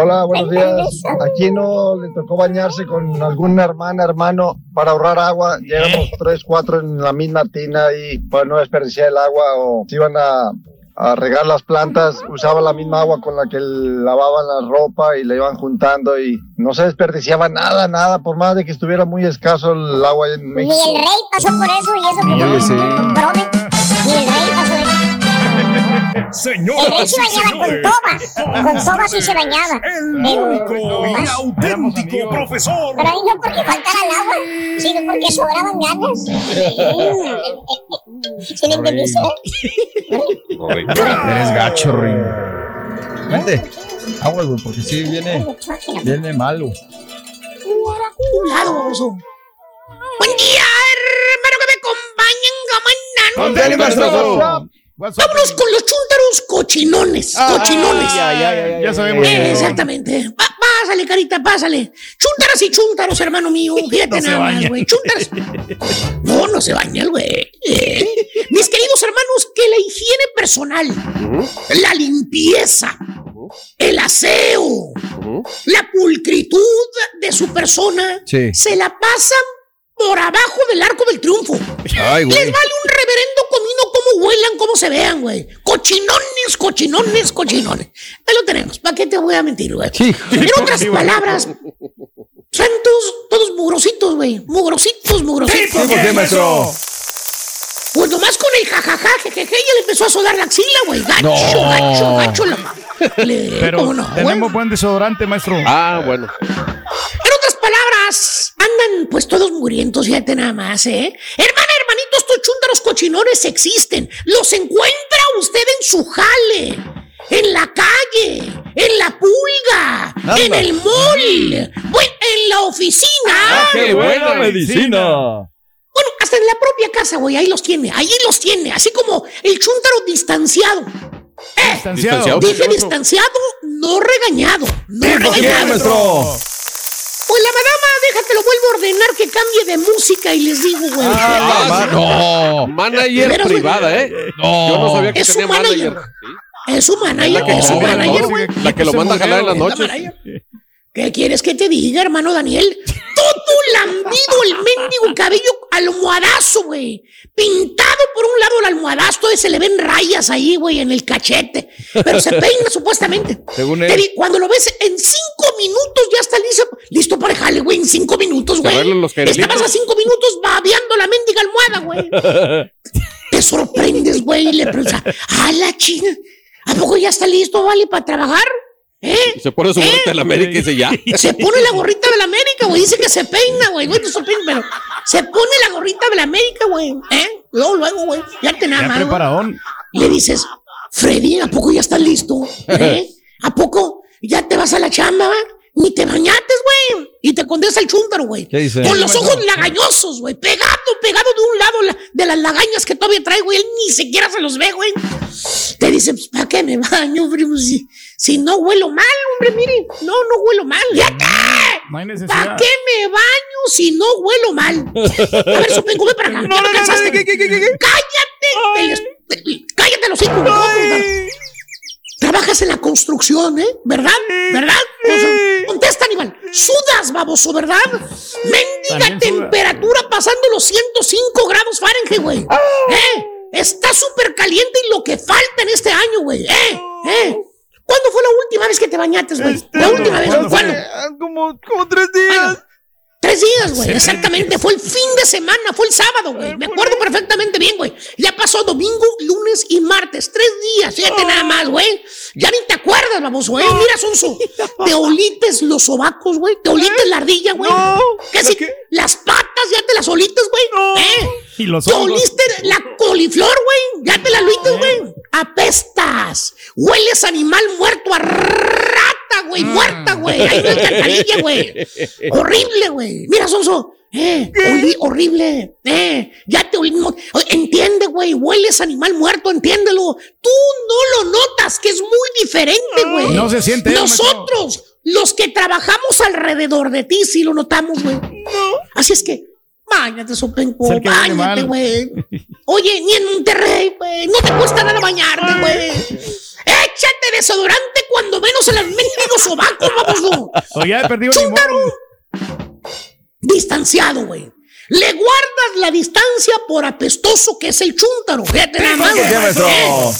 Hola, buenos días. Aquí no le tocó bañarse con alguna hermana, hermano, para ahorrar agua. Llegamos tres, cuatro en la misma tina y para no desperdiciar el agua o si iban a, a regar las plantas, usaban la misma agua con la que lavaban la ropa y la iban juntando y no se desperdiciaba nada, nada, por más de que estuviera muy escaso el agua en Ni el rey pasó por eso y eso que no. Ni el. El Señoras se bañaba con tobas. Con tobas sí se bañaba. Pero, y auténtico profesor. pero ahí no porque faltara el agua, sino porque sobraban ganas. ¿Sí le entendiste? Eres gacho, Ring. Vente. Agua, güey, porque sí viene, viene malo. Buen día, hermano, que me acompañan, Con Deli, maestro. Vámonos con los chúntaros cochinones. Ah, cochinones. ya, ya, ya, ya, ya sabemos. Eh, exactamente. Pa- pásale, carita, pásale. Chúntaras y chúntaros, hermano mío. Fíjate No nada más, güey. Chúntaras. No, no se baña el güey. Eh, mis queridos hermanos, que la higiene personal, la limpieza, el aseo, la pulcritud de su persona, Sí. se la pasan por abajo del arco del triunfo. Ay, güey. Les vale un reverendo comino huelan, cómo se vean, güey. Cochinones, cochinones, cochinones. Ahí lo tenemos. ¿Para qué te voy a mentir, güey? Sí. En otras palabras, Están todos, todos mugrositos, güey. Mugrositos, mugrositos. ¿Por qué, maestro? Pues nomás con el jajaja, jejeje, ya le empezó a sudar la axila, güey. Gacho, No. gacho, gacho. La... Le- Pero ¿cómo no, güey? tenemos buen desodorante, maestro. Ah, bueno. En otras palabras, andan pues todos murientos, fíjate nada más, ¿eh? Hermana, hermanito, estos chúntaros cochinones existen. Los encuentra usted en su jale, en la calle, en la pulga, Anda. en el mall, bueno, en la oficina. Ah, ¡Qué buena medicina! Bueno, hasta en la propia casa, güey, ahí los tiene, ahí los tiene, así como el chúntaro distanciado. Eh, Distanciado. Dije distanciado, no regañado. No ¿Por qué, regañado. Pues la madama, déjate, lo vuelvo a ordenar que cambie de música y les digo, güey. Ah, ma- no. Manager ¿De veras, güey? privada, ¿eh? No. Yo no sabía que Es tenía un manager. manager. Es su manager, La que es su manager, ¿no? güey. La que lo manda a jalar en las Es la noches. ¿Qué quieres que te diga, hermano Daniel? Todo lambido el mendigo cabello almohadazo, güey. Pintado por un lado el almohadazo, todavía se le ven rayas ahí, güey, en el cachete. Pero se peina supuestamente. Según él. cuando lo ves en cinco minutos ya está listo, listo para jale, güey, en cinco minutos, güey. Estabas a cinco minutos babeando la mendiga almohada, güey. Te sorprendes, güey, y le preguntas, ah, la china, ¿a poco ya está listo, vale, para trabajar? ¿Eh? Se pone su gorrita en la América y dice ya. Se pone la gorrita de la América, güey. Dice que se peina, güey. Güey, no se peina, pero se pone la gorrita de la América, güey. ¿Eh? Luego, luego, güey. Ya te nada más. güey. preparadón. Le dices, Freddy, ¿a poco ya estás listo? ¿Eh? ¿A poco ya te vas a la chamba? va? Ni te bañates, güey. Y te contesta el chúntaro, güey. ¿Qué dice? Con los ojos lagañosos, güey. Pegado, pegado de un lado la- de las lagañas que todavía trae, güey. Él ni siquiera se los ve, güey. Te dice, pues, ¿para qué me baño, primo? Si, si no huelo mal, hombre, mire. No, no huelo mal. ¡Ya No hay ¿Para necesidad. qué me baño si no huelo mal? A ver, Sopenco, ven para acá. No, no, Cállate. Te les- te- Cállate los hijos. Trabajas en la construcción, ¿eh? ¿Verdad? ¿Verdad? Sea, contesta, animal. Sudas, baboso, ¿verdad? Mendiga suda. temperatura pasando los 105 grados Fahrenheit, güey. ¿Eh? Está súper caliente y lo que falta en este año, güey. ¿Eh? ¿Eh? ¿Cuándo fue la última vez que te bañates, güey? La última vez, ¿cuándo fue? ¿cuándo? Como, como tres días. Tres días, güey. Exactamente. Fue el fin de semana, fue el sábado, güey. Me acuerdo perfectamente bien, güey. Ya pasó domingo, lunes y martes. Tres días. Fíjate nada más, güey. Ya ni te acuerdas, vamos, güey. Mira, Sonso. Te olites los sobacos, güey. Te olites la ardilla, güey. Casi las patas ya te las olites, güey. ¿Eh? Y los Te hongos. oliste la coliflor, güey. Ya te la olites, güey. Apestas. Hueles animal muerto a rata, güey. Muerta, güey. Ahí en la alcantarilla, güey. Horrible, güey. Mira, Sonso. Eh, horrible. Eh, ya te olimos. Entiende, güey. Hueles animal muerto, entiéndelo. Tú no lo notas, que es muy diferente, güey. No se siente, eh, Nosotros, los que trabajamos alrededor de ti, sí lo notamos, güey. Así es que, bañate, sopenco. Mal. güey. Oye, ni en Monterrey, güey. No te cuesta nada bañarte, güey. Échate desodorante cuando menos en las mendigos sobacos, vamos, O ya he perdido el limón. distanciado, güey. Le guardas la distancia por apestoso que es el chúntaro. Fíjate nada más. Eh,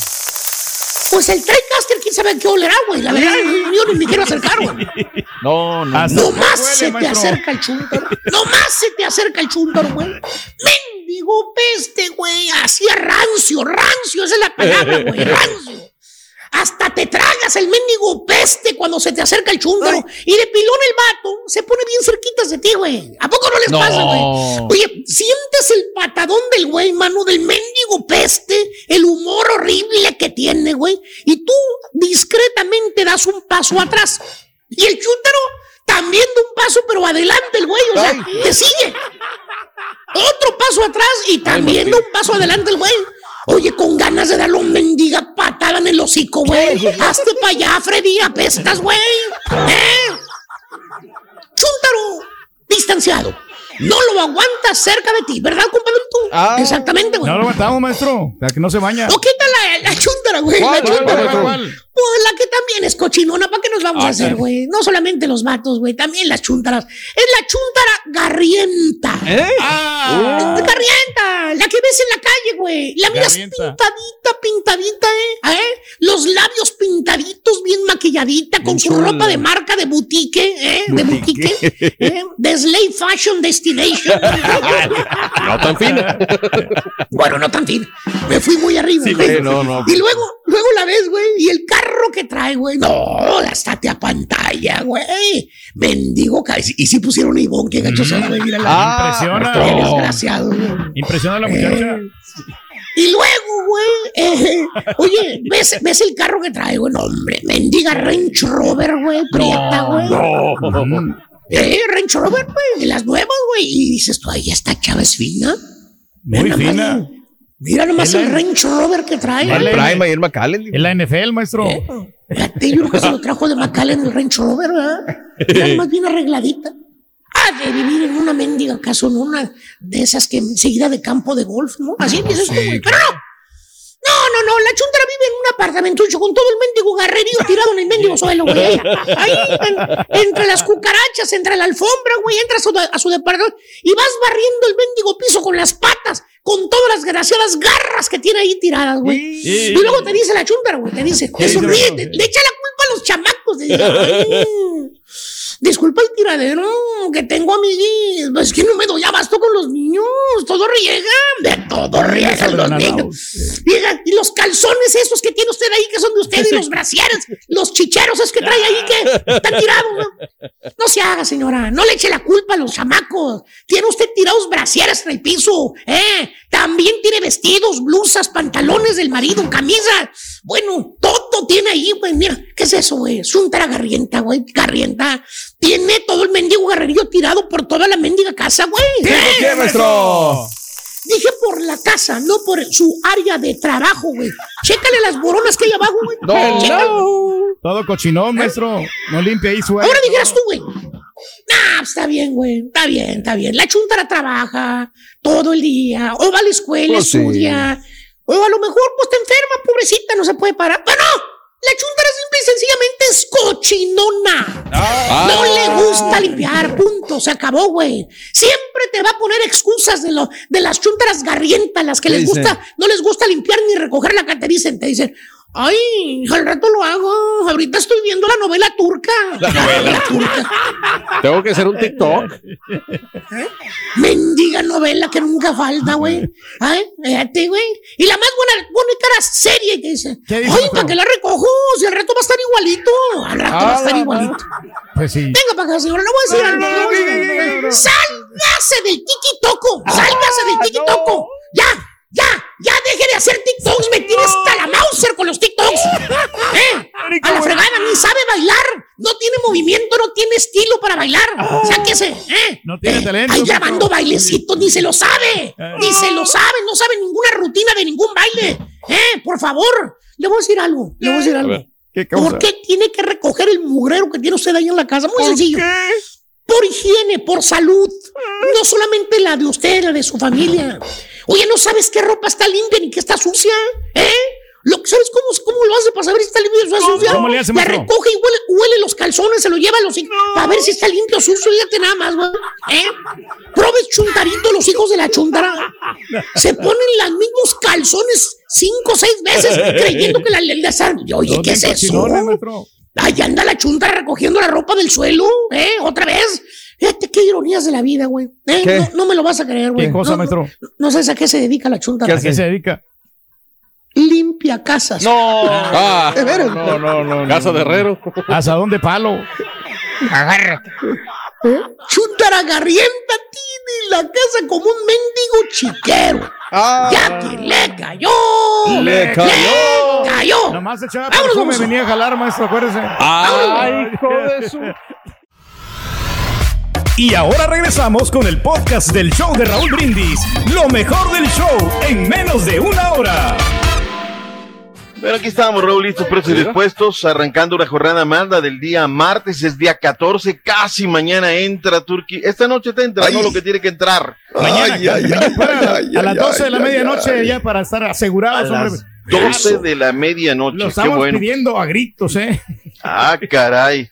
Pues el TriCaster, quién sabe qué olerá, güey. La verdad, yo ni me quiero acercar, güey. No, no. No. Más se te acerca el chúntaro. No más se te acerca el chúntaro, güey. Mendigo peste, güey. Así es rancio, rancio. Esa es la palabra, güey. Rancio. Hasta te tragas el mendigo peste cuando se te acerca el chúntaro. Y de pilón el vato se pone bien cerquitas de ti, güey. ¿A poco no les No. pasa, güey? Oye, sientes el patadón del güey, mano, del mendigo peste, el humor horrible que tiene, güey. Y tú discretamente das un paso atrás. Y el chúntaro también da un paso, pero adelante el güey, o sea, Ay. te sigue. Otro paso atrás y también da un paso adelante el güey. Oye, con ganas de darle un mendiga patada en el hocico, güey. Hazte para allá, Freddy, apestas, güey. ¿Eh? Chúntaro, distanciado. No lo aguantas cerca de ti, ¿verdad, compadrito? Ah. Exactamente, güey. No lo aguantamos, maestro. La que no se baña. No quita la, la chúntara, güey. La ¿Cuál, cuál, chúntara, cuál, güey. cuál? Pues la que también es cochinona, ¿para qué nos vamos a Ah, hacer, sí. güey? No solamente los vatos, güey, también las chúntaras. Es la chúntara garrienta. ¿Eh? Ah. Garrienta, la que ves en la calle, güey. La miras Garrienta. pintadita, pintadita, ¿eh? ¿eh? Los labios pintaditos, bien maquilladita, con su ropa de marca de boutique, ¿eh? De boutique, ¿eh? De Slave Fashion Destination. No tan fina. Bueno, no tan fina. Me fui muy arriba, Sí, güey. güey, no, no. Y luego, luego la ves, güey. Y el carro que trae, güey. No, hasta te a pantalla, güey. Mendigo. Y si pusieron Ivonne, qué gachos son, güey. Mira Ah, impresiona. Qué desgraciado, güey. Impresiona a la muchacha. Y luego, güey, eh, oye, ¿ves, ¿ves el carro que trae, güey? No, hombre, mendiga Range Rover, güey, prieta, güey. Eh, Range Rover, güey, de las nuevas, güey. Y dices tú, ahí esta chava es fina. Muy fina. Mira nomás el la- Range Rover que trae. Es la- Prime y el McAllen. Es la NFL, maestro. Fíjate, yo creo que se lo trajo de McAllen el Range Rover, ¿verdad? Mira nomás bien arregladita. Ha de vivir en una mendiga casa, en una de esas que enseguida de campo de golf, ¿no? Así dices tú, güey. Pero no. No, no, no, la chuntara vive en un apartamentucho con todo el mendigo garrerío tirado en el mendigo suelo, güey. Ahí, ahí, en- entre las cucarachas, entre la alfombra, güey, entras a su, a su departamento y vas barriendo el mendigo piso con las patas, con todas las desgraciadas garras que tiene ahí tiradas, güey. Sí. Y luego te dice la chuntara, güey, te dice, te sonríe, te- le echa la culpa a los chamacos. te dice, "Ay, Disculpa el tiradero que tengo, amiguis. Es que no me doy abasto con los niños. Todo riega. De todo riegan los niños. Riega. Y los calzones esos que tiene usted ahí, que son de usted, y los brasieres, los chicheros esos que trae ahí, que están tirados. ¿no? No se haga, señora. No le eche la culpa a los chamacos. Tiene usted tirados brasieres en el piso. ¿eh? También tiene vestidos, blusas, pantalones del marido, camisa. Bueno, todo tiene ahí, güey. Mira, ¿qué es eso, güey? Es un garrienta, güey. Garrienta. Tiene todo el mendigo garrerillo tirado por toda la mendiga casa, güey. ¿Por qué, maestro? Dije por la casa, no por su área de trabajo, güey. Chécale las boronas que hay abajo, güey. No. Todo cochinón, maestro. No limpia ahí su Ahora dijeras tú, güey. Nah, pues, está bien, güey. Está bien, está bien. La chuntara trabaja todo el día. O va a la escuela, Pues sí. O a lo mejor, pues está enferma, pobrecita, no se puede parar. Pero no. La chuntara simple y sencillamente es cochinona. Ah. No le gusta limpiar, punto. Se acabó, güey. Siempre te va a poner excusas de, lo, de las chuntaras garrientas, las que ¿Qué les dicen? gusta, no les gusta limpiar ni recoger la que te dicen. Ay, al rato lo hago. Ahorita estoy viendo la novela turca. La novela. turca. Tengo que hacer un TikTok. Mendiga novela que nunca falta, güey. Ay, fíjate, güey. Y la más buena, pone cara seria y te dice, ¿Qué dice, ay? ¿para qué la recojo? Si al rato va a estar igualito. Al rato va a estar Ah, igualito. Pues sí. Venga para acá, señora, le voy a decir algo. le voy a decir algo. Sálgase del tiki-toco. Sálgase del tiki-toco. Ya, ya, ya deje de hacer TikToks. Me tiene hasta la Mauser con los TikToks. ¿Eh? A la fregada, ni sabe bailar. No tiene movimiento, no tiene estilo para bailar. ¿Eh? No tiene Eh, talento, Ahí grabando bailecitos, ni se lo sabe. Ni se lo sabe, no sabe ninguna rutina de ningún baile. ¿Eh? Por favor, le voy a decir algo. Le voy a decir algo. ¿Por qué tiene que recoger el mugrero que tiene usted ahí en la casa? Muy sencillo. Por higiene, por salud. No solamente la de usted, la de su familia. Oye, ¿no sabes qué ropa está limpia ni qué está sucia? ¿Eh? Lo, ¿Sabes cómo, cómo lo hace para saber si está limpio o sucia? ¿Cómo le hace, La maestro? recoge y huele, huele los calzones, se lo lleva a los hijos para ver si está limpio o sucio. Fíjate nada más, güey. ¿Eh? Probes chuntarito, los hijos de la chuntara. Se ponen los mismos calzones cinco o seis veces creyendo que la le la están- Oye, ¿qué es eso? Ahí anda la chunta recogiendo la ropa del suelo, ¿eh? Otra vez. Fíjate qué ironías de la vida, güey. ¿eh? No, no me lo vas a creer, güey. ¿Qué cosa, no, maestro? No, no sabes a qué se dedica la chunta. ¿A qué se dedica? Limpia casas. No. Ah, De veras. No, no, no. Casa de herrero. ¿Asadón de palo? Agárrate. Chuntara garrienta tiene la casa como un mendigo chiquero. Ah. Ya que le cayó. Le cayó. Le cayó. Nomás echaba Vámonos, perfume, vamos. venía a jalar, maestro, acuérdese. Ay, hijo de su. Y ahora regresamos con el podcast del show de Raúl Brindis. Lo mejor del show en menos de una hora. Bueno, aquí estamos, Raúl, listos, prestos y dispuestos, arrancando una jornada la del día martes, es día 14, casi mañana entra Turquía. Esta noche te entra, no lo que tiene que entrar. Mañana, Ay, ay, ay, ay, a las ay, 12 de la ay, medianoche ay. ya para estar asegurados, hombre. las 12 de la medianoche, Lo qué estamos bueno. pidiendo a gritos, ¿eh? Ah, caray.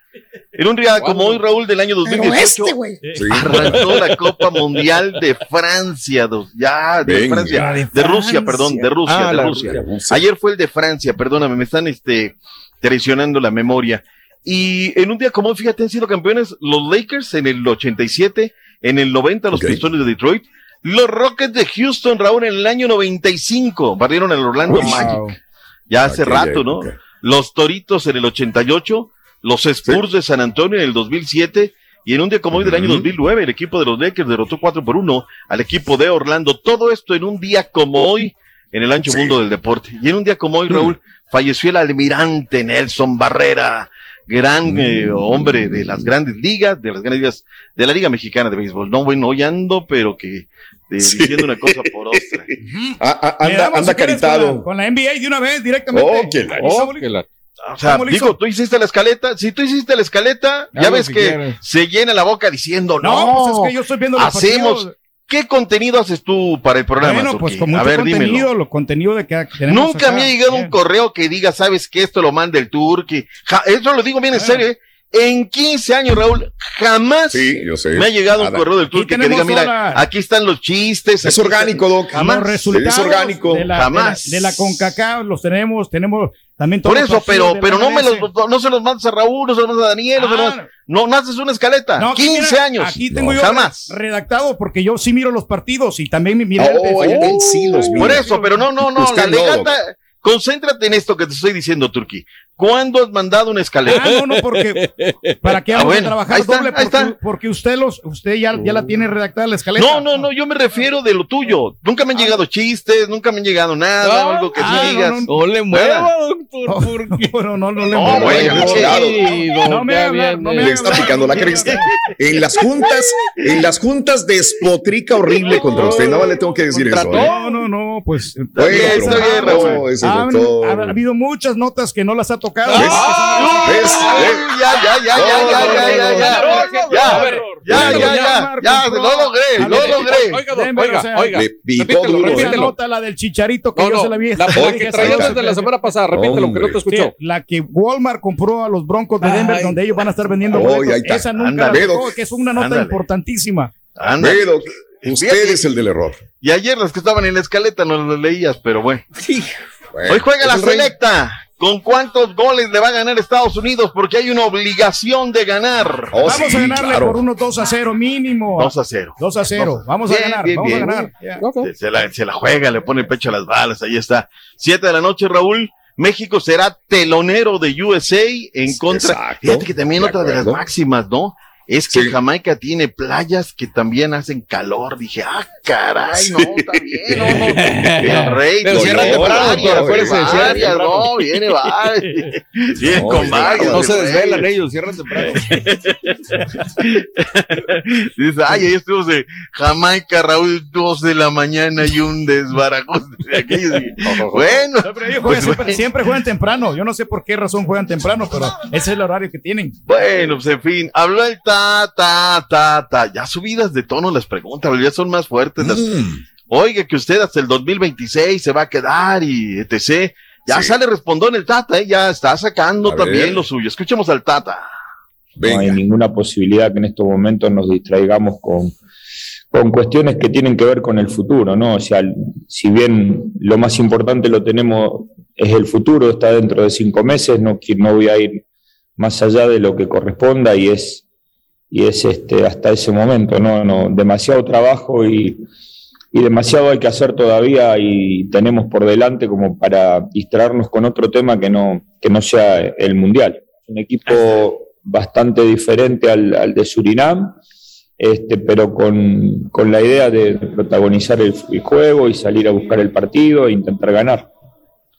En un día como hoy, Raúl, del año Pero 2018, este, güey. arrancó la Copa Mundial de Francia, dos, ya, de Venga. Francia, de, de Rusia, perdón, de Rusia, Ah, de Rusia. Ayer fue el de Francia, perdóname, me están este, traicionando la memoria. Y en un día como hoy, fíjate, han sido campeones los Lakers en el 87, en el 90 los Pistones de Detroit, los Rockets de Houston, Raúl, en el año 95, barrieron al Orlando. Magic. Ya hace Aquella rato, ¿no? Los Toritos en el 88, los Spurs de San Antonio en el 2007, y en un día como hoy del año Ujú. 2009, el equipo de los Lakers derrotó 4 por 1 al equipo de Orlando. Todo esto en un día como hoy en el ancho mundo del deporte. Y en un día como hoy, Raúl, falleció el almirante Nelson Barrera, gran eh, hombre de las grandes ligas, de las grandes ligas, de la Liga Mexicana de Béisbol. No, bueno, hoy ando, pero que eh, diciendo una cosa por otra. Ah, ah, anda, anda caritado. Con la, con la NBA de una vez, directamente. Oh, que la- Ahí oh, estamos, que la- O sea, digo, tú hiciste la escaleta, si tú hiciste la escaleta, ya ves que se llena la boca diciendo, no, No, pues es que yo estoy viendo los hacemos. partidos. ¿Qué contenido haces tú para el programa? Bueno, pues con mucho A ver, contenido, dímelo. lo contenido de que Nunca acá. me ha llegado un correo que diga, sabes que esto lo manda el Turqui. Ja- Eso lo digo bien en serio, ¿eh? En 15 años, Raúl, jamás Sí, yo sé. me ha llegado Nada. un correo del Turqui que diga, mira, aquí están los chistes. Es orgánico, Doc. Jamás. Los resultados Es orgánico. de la, Jamás. De la, de la CONCACAF los tenemos, tenemos también todos Por los eso, pero, pero no me los, no se los mandas a Raúl, no se los mandas a Daniel, no se los Ah, mandas- no, no haces una escaleta. No, aquí 15 mira, años. Aquí tengo No, yo Jamás. redactado porque yo sí miro los partidos y también mi mira Oh, él sí los Por mira. eso, pero no, no, no, Usted la no, legata, concéntrate en esto que te estoy diciendo, Turquí. ¿Cuándo has mandado una escaleta? Ah, no, no, porque para qué Ah, vamos bueno, a trabajar ahí está, doble ahí porque, está. porque usted los usted ya, ya la tiene redactada la escaleta. No, no, no, yo me refiero de lo tuyo. Nunca me han llegado chistes, nunca me han llegado nada, o algo que sí ah, no, digas. no, No le mueva, doctor. No, no, no, no le No, mueva. bueno, No. No me hablar, no me Le está picando la cresta. En las juntas, en las juntas despotrica horrible contra usted. Nada más le tengo que decir eso. ¿eh? No, no, no, pues. Bueno, bien, está bien, ha habido muchas notas que no las ha tocado. ¿Ves? Ah, ¿Ves? Ya, ya, ya, ya, ya, ya, ya, ya. Ya, ya, ya, ya, lo logré, lo logré. Oiga, oiga, o sea, oiga. Le picó duro. Nota, la del chicharito que yo se la vi. la, que nota- desde la semana pasada, repítelo, que no te escuchó. Sí, la que Walmart compró a los Broncos de Denver, donde ellos van a estar vendiendo. Esa nunca la tocó, que es una nota importantísima. Doc, usted es el del error. Y ayer las que estaban en la escaleta no las leías, pero bueno. Bueno, Hoy juega la selecta. ¿Con cuántos goles le va a ganar Estados Unidos? Porque hay una obligación de ganar. Oh, Vamos sí, a ganarle claro. por unos 2 a 0 mínimo. 2 a 0. 2 a 0. Vamos a Bien, ganar, bien, vamos bien. a ganar. Ya. Se, se la, se la juega, le pone el pecho a las balas, ahí está. Siete de la noche, Raúl. México será telonero de USA en contra. Exacto, Fíjate que también de otra de las acuerdo. máximas, ¿no? Es que Sí. Jamaica tiene playas que también hacen calor. Dije, ah, caray, no, está bien, no, no. El rey, Pero varias, temprano, no, viene, va. Viene No, con varias. No se desvelan ellos, cierran temprano. Dice, ay, ahí estuvimos de Jamaica, Raúl, dos de la mañana y un desbarajuste de aquellos. Y, Bueno, No, pero ellos juegan pues, siempre, siempre juegan temprano. Yo no sé por qué razón juegan temprano, pero ese es el horario que tienen. bueno, pues en fin, habló el ta, ta, ta, ta. Ya subidas de tono las preguntas, ya son más fuertes. las- Mm, Oiga, que usted hasta el 2026 se va a quedar y etc. Ya Sí. sale respondón el Tata, ¿eh? ya está sacando A también ver. lo suyo. Escuchemos al Tata. No hay ninguna posibilidad que en estos momentos nos distraigamos con, con cuestiones que tienen que ver con el futuro, ¿no? O sea, si bien lo más importante lo tenemos es el futuro, está dentro de cinco meses, no, no voy a ir más allá de lo que corresponda y es, y es este, hasta ese momento, ¿no? no demasiado trabajo y, y demasiado hay que hacer todavía y tenemos por delante como para distraernos con otro tema que no, que no sea el Mundial. Es un equipo bastante diferente al, al de Surinam, este, pero con, con la idea de protagonizar el, el juego y salir a buscar el partido e intentar ganar.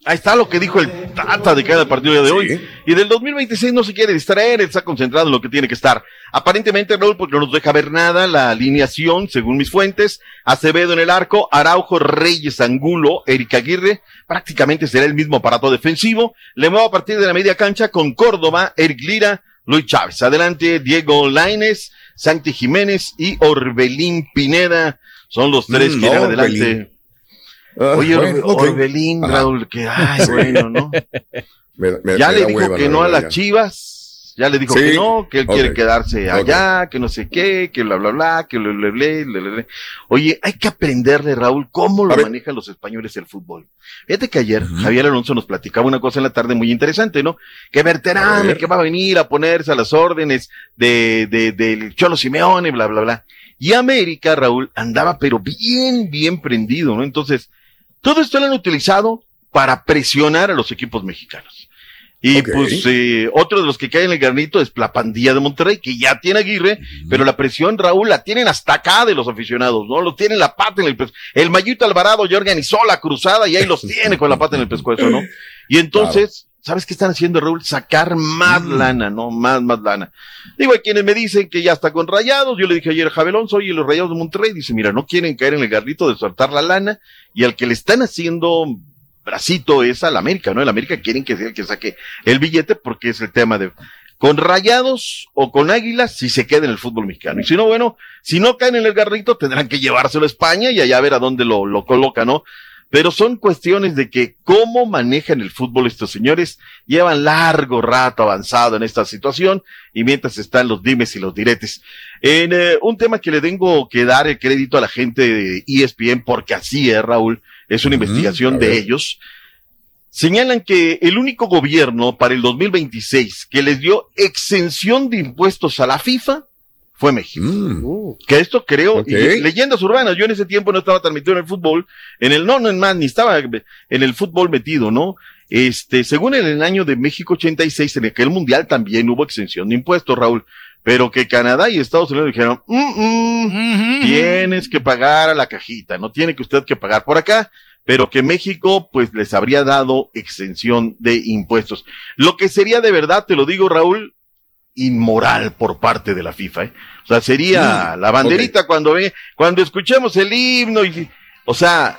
Ahí está lo que dijo el Tata de cada partido de hoy. Y del 2026 no se quiere distraer, está concentrado en lo que tiene que estar. Aparentemente, Raúl, porque no nos deja ver nada, la alineación, según mis fuentes, Acevedo en el arco, Araujo, Reyes, Angulo, Erika Aguirre, prácticamente será el mismo aparato defensivo. Le muevo a partir de la media cancha con Córdoba, Eric Lira, Luis Chávez. Adelante, Diego Laines, Santi Jiménez y Orbelín Pineda. Son los tres Mm, que irán no, adelante. Orbelín. Ah, Oye, bueno, Orbe- ok. Orbelín, Ajá. Raúl, que, ay, bueno, ¿no? Me- me- ya me le dijo hueva, que no a las ya. chivas. Ya le dijo Sí, que no, que él quiere ok, quedarse allá, que no sé qué, que bla, bla, bla, que le, le, le. Oye, hay que aprenderle, Raúl, cómo lo manejan los españoles el fútbol. Fíjate que ayer Javier Alonso nos platicaba una cosa en la tarde muy interesante, ¿no? Que A Berterame, ver. que va a venir a ponerse a las órdenes de, de, del Cholo Simeone, bla, bla, bla. Y América, Raúl, andaba pero bien, bien prendido, ¿no? Entonces, todo esto lo han utilizado para presionar a los equipos mexicanos. Y pues eh, otro de los que caen en el granito es la pandilla de Monterrey, que ya tiene Aguirre, pero la presión, Raúl, la tienen hasta acá de los aficionados, ¿no? Lo tienen la pata en el pescuezo. El Mayito Alvarado ya organizó la cruzada y ahí los tiene con la pata en el pescuezo, ¿no? Y entonces, ¿sabes qué están haciendo, Raúl? Sacar más lana, ¿no? Más, más lana. Digo, hay quienes me dicen que ya está con rayados. Yo le dije ayer a Javelón, soy los rayados de Monterrey. Dice, mira, no quieren caer en el garrito de soltar la lana y al que le están haciendo bracito es al América, ¿no? El América quieren que sea el que saque el billete porque es el tema de con rayados o con águilas si se queda en el fútbol mexicano. Y si no, bueno, si no caen en el garrito tendrán que llevárselo a España y allá ver a dónde lo, lo coloca, ¿no? Pero son cuestiones de que cómo manejan el fútbol estos señores, llevan largo rato avanzado en esta situación y mientras están los dimes y los diretes. En eh, un tema que le tengo que dar el crédito a la gente de ESPN, porque así es, Raúl, es una investigación de ellos, señalan que el único gobierno para el 2026 que les dio exención de impuestos a la FIFA fue México. Mm. Que esto creo, y leyendas urbanas, yo en ese tiempo no estaba tan metido en el fútbol, en el no, no en más, ni estaba en el fútbol metido, ¿no? Este, según en el año de México 86, en aquel mundial también hubo exención de impuestos, Raúl, pero que Canadá y Estados Unidos dijeron, "Mm, mm, tienes que pagar a la cajita, no tiene que usted que pagar por acá, pero que México pues les habría dado exención de impuestos. Lo que sería de verdad, te lo digo, Raúl, inmoral por parte de la FIFA, ¿eh? O sea, sería la banderita cuando ve, cuando escuchemos el himno y, o sea,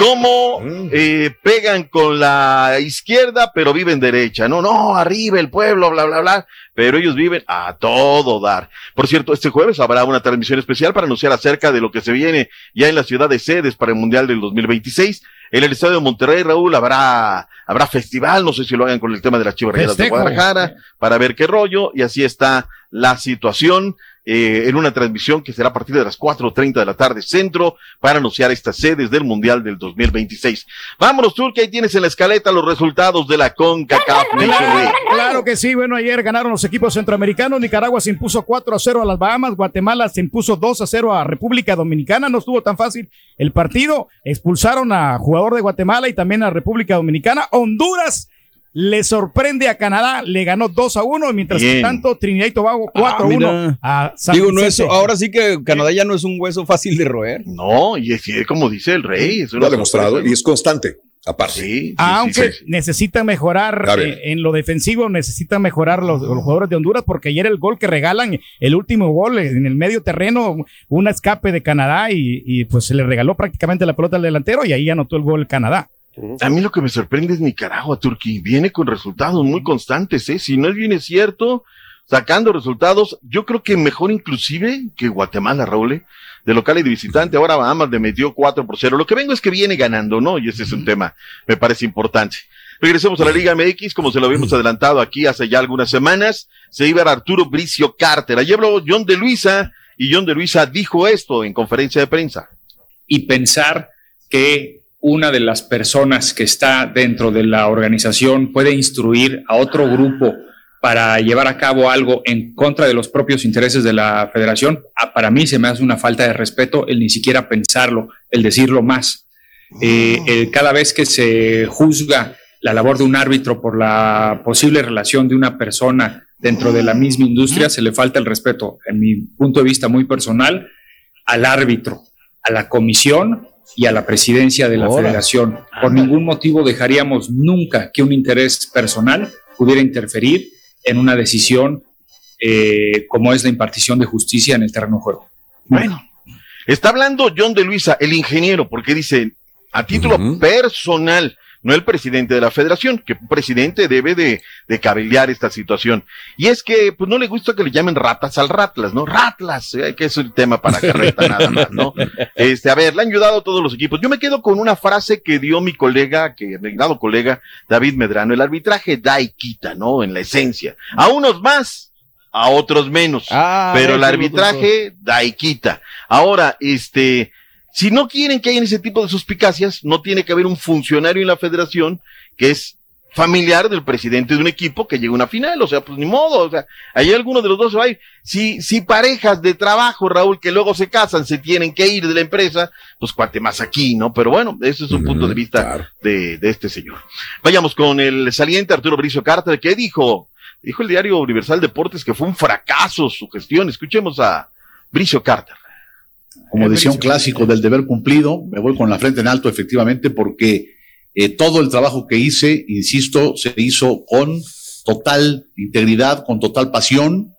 cómo eh, pegan con la izquierda, pero viven derecha. No, no, arriba el pueblo, bla, bla, bla. Pero ellos viven a todo dar. Por cierto, este jueves habrá una transmisión especial para anunciar acerca de lo que se viene ya en la ciudad de sedes para el Mundial del 2026. En el estadio de Monterrey, Raúl, habrá, habrá festival. No sé si lo hagan con el tema de las chivas Rayadas de. Guadalajara para ver qué rollo. Y así está la situación eh, en una transmisión que será a partir de las 4.30 de la tarde centro para anunciar estas sedes del Mundial del 2026. Vámonos, Tur, que ahí tienes en la escaleta los resultados de la CONCACAF Nation League. Claro que sí, bueno, ayer ganaron los equipos centroamericanos, Nicaragua se impuso 4 a 0 a las Bahamas, Guatemala se impuso 2 a 0 a República Dominicana, no estuvo tan fácil el partido, expulsaron a jugador de Guatemala y también a República Dominicana, Honduras le sorprende a Canadá, le ganó 2 a 1, mientras que tanto Trinidad y Tobago 4 a Ah, 1 mira. a San Digo, no es, ahora sí que Canadá ya no es un hueso fácil de roer. No, y es como dice el rey. Es Lo ha demostrado y es constante, aparte. Sí, Aunque necesita mejorar A eh, en lo defensivo, necesita mejorar los, los jugadores de Honduras, porque ayer el gol que regalan, el último gol en el medio terreno, un escape de Canadá y, y, pues se le regaló prácticamente la pelota al delantero y ahí anotó el gol Canadá. A mí lo que me sorprende es Nicaragua, Turquía. Viene con resultados muy constantes, ¿eh? Si no es bien es cierto, sacando resultados, yo creo que mejor inclusive que Guatemala, Raúl, ¿eh? de local y de visitante. Ahora Bahamas le metió 4 por 0. Lo que vengo es que viene ganando, ¿no? Y ese es un tema, me parece importante. Regresemos a la Liga MX, como se lo habíamos adelantado aquí hace ya algunas semanas. Se iba a Arturo Bricio Carter. Ayer habló John de Luisa y John de Luisa dijo esto en conferencia de prensa. y pensar que una de las personas que está dentro de la organización puede instruir a otro grupo para llevar a cabo algo en contra de los propios intereses de la federación, ah, para mí se me hace una falta de respeto el ni siquiera pensarlo, el decirlo más. Eh, el- cada vez que se juzga la labor de un árbitro por la posible relación de una persona dentro de la misma industria, se le falta el respeto, en mi punto de vista muy personal, al árbitro, a la comisión y a la presidencia de la Ahora. federación. Por ningún motivo dejaríamos nunca que un interés personal pudiera interferir en una decisión eh, como es la impartición de justicia en el terreno de juego. Bueno, está hablando John de Luisa, el ingeniero, porque dice, a título personal, no el presidente de la federación, que un presidente debe de, de cabildear esta situación. Y es que, pues no le gusta que le llamen ratas al ratlas, ¿no? Ratlas, eh, que es el tema para carreta nada más, ¿no? Este, a ver, le han ayudado a todos los equipos. Yo me quedo con una frase que dio mi colega, que, dado colega, David Medrano, el arbitraje da y quita, ¿no? En la esencia. A unos más, a otros menos. Ah, pero el arbitraje da y quita. Ahora, este, si no quieren que haya ese tipo de suspicacias, no tiene que haber un funcionario en la federación que es familiar del presidente de un equipo que llega a una final, o sea, pues ni modo, o sea, ahí alguno de los dos se va a ir. Si, si parejas de trabajo, Raúl, que luego se casan, se tienen que ir de la empresa, pues cuate más aquí, ¿no? Pero bueno, ese es un punto de vista de, de este señor. Vayamos con el saliente Arturo Bricio Carter, que dijo, dijo el diario Universal Deportes que fue un fracaso su gestión. Escuchemos a Bricio Carter. Como decía un clásico del deber cumplido, me voy con la frente en alto efectivamente porque eh, todo el trabajo que hice, insisto, se hizo con total integridad, con total pasión,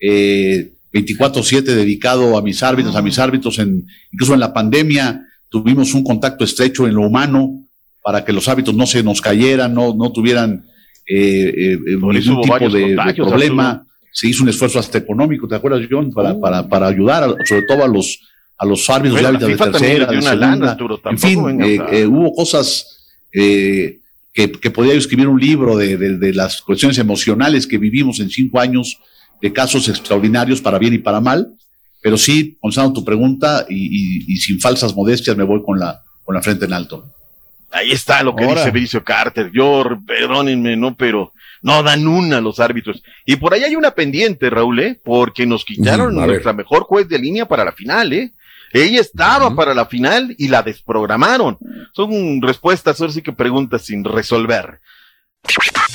eh, 24/7 dedicado a mis árbitros, a mis árbitros, en, incluso en la pandemia tuvimos un contacto estrecho en lo humano para que los árbitros no se nos cayeran, no, no tuvieran eh, eh, ningún hubo tipo de, problema. Arturo. Se hizo un esfuerzo hasta económico, ¿te acuerdas, John? Para, para, para ayudar, a- sobre todo a los, a los árbitros Bueno, de árbitros de tercera, de segunda. lana, Arturo, en fin, eh, eh, hubo cosas eh, que, que podía yo escribir un libro de, de- de las cuestiones emocionales que vivimos en cinco años de casos extraordinarios para bien y para mal. Pero sí, contestando tu pregunta y, y- y sin falsas modestias, me voy con la, con la frente en alto. Ahí está lo que Ahora. dice Bricio Carter. Yo, perdónenme, no, pero no dan una los árbitros. Y por ahí hay una pendiente, Raúl, ¿eh? Porque nos quitaron nuestra mejor juez de línea para la final, ¿eh? Ella estaba para la final y la desprogramaron. Son respuestas, ahora sí que preguntas sin resolver.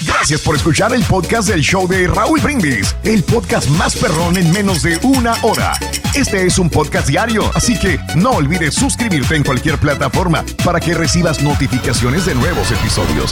Gracias por escuchar el podcast del show de Raúl Brindis, el podcast más perrón en menos de una hora. Este es un podcast diario, así que no olvides suscribirte en cualquier plataforma para que recibas notificaciones de nuevos episodios.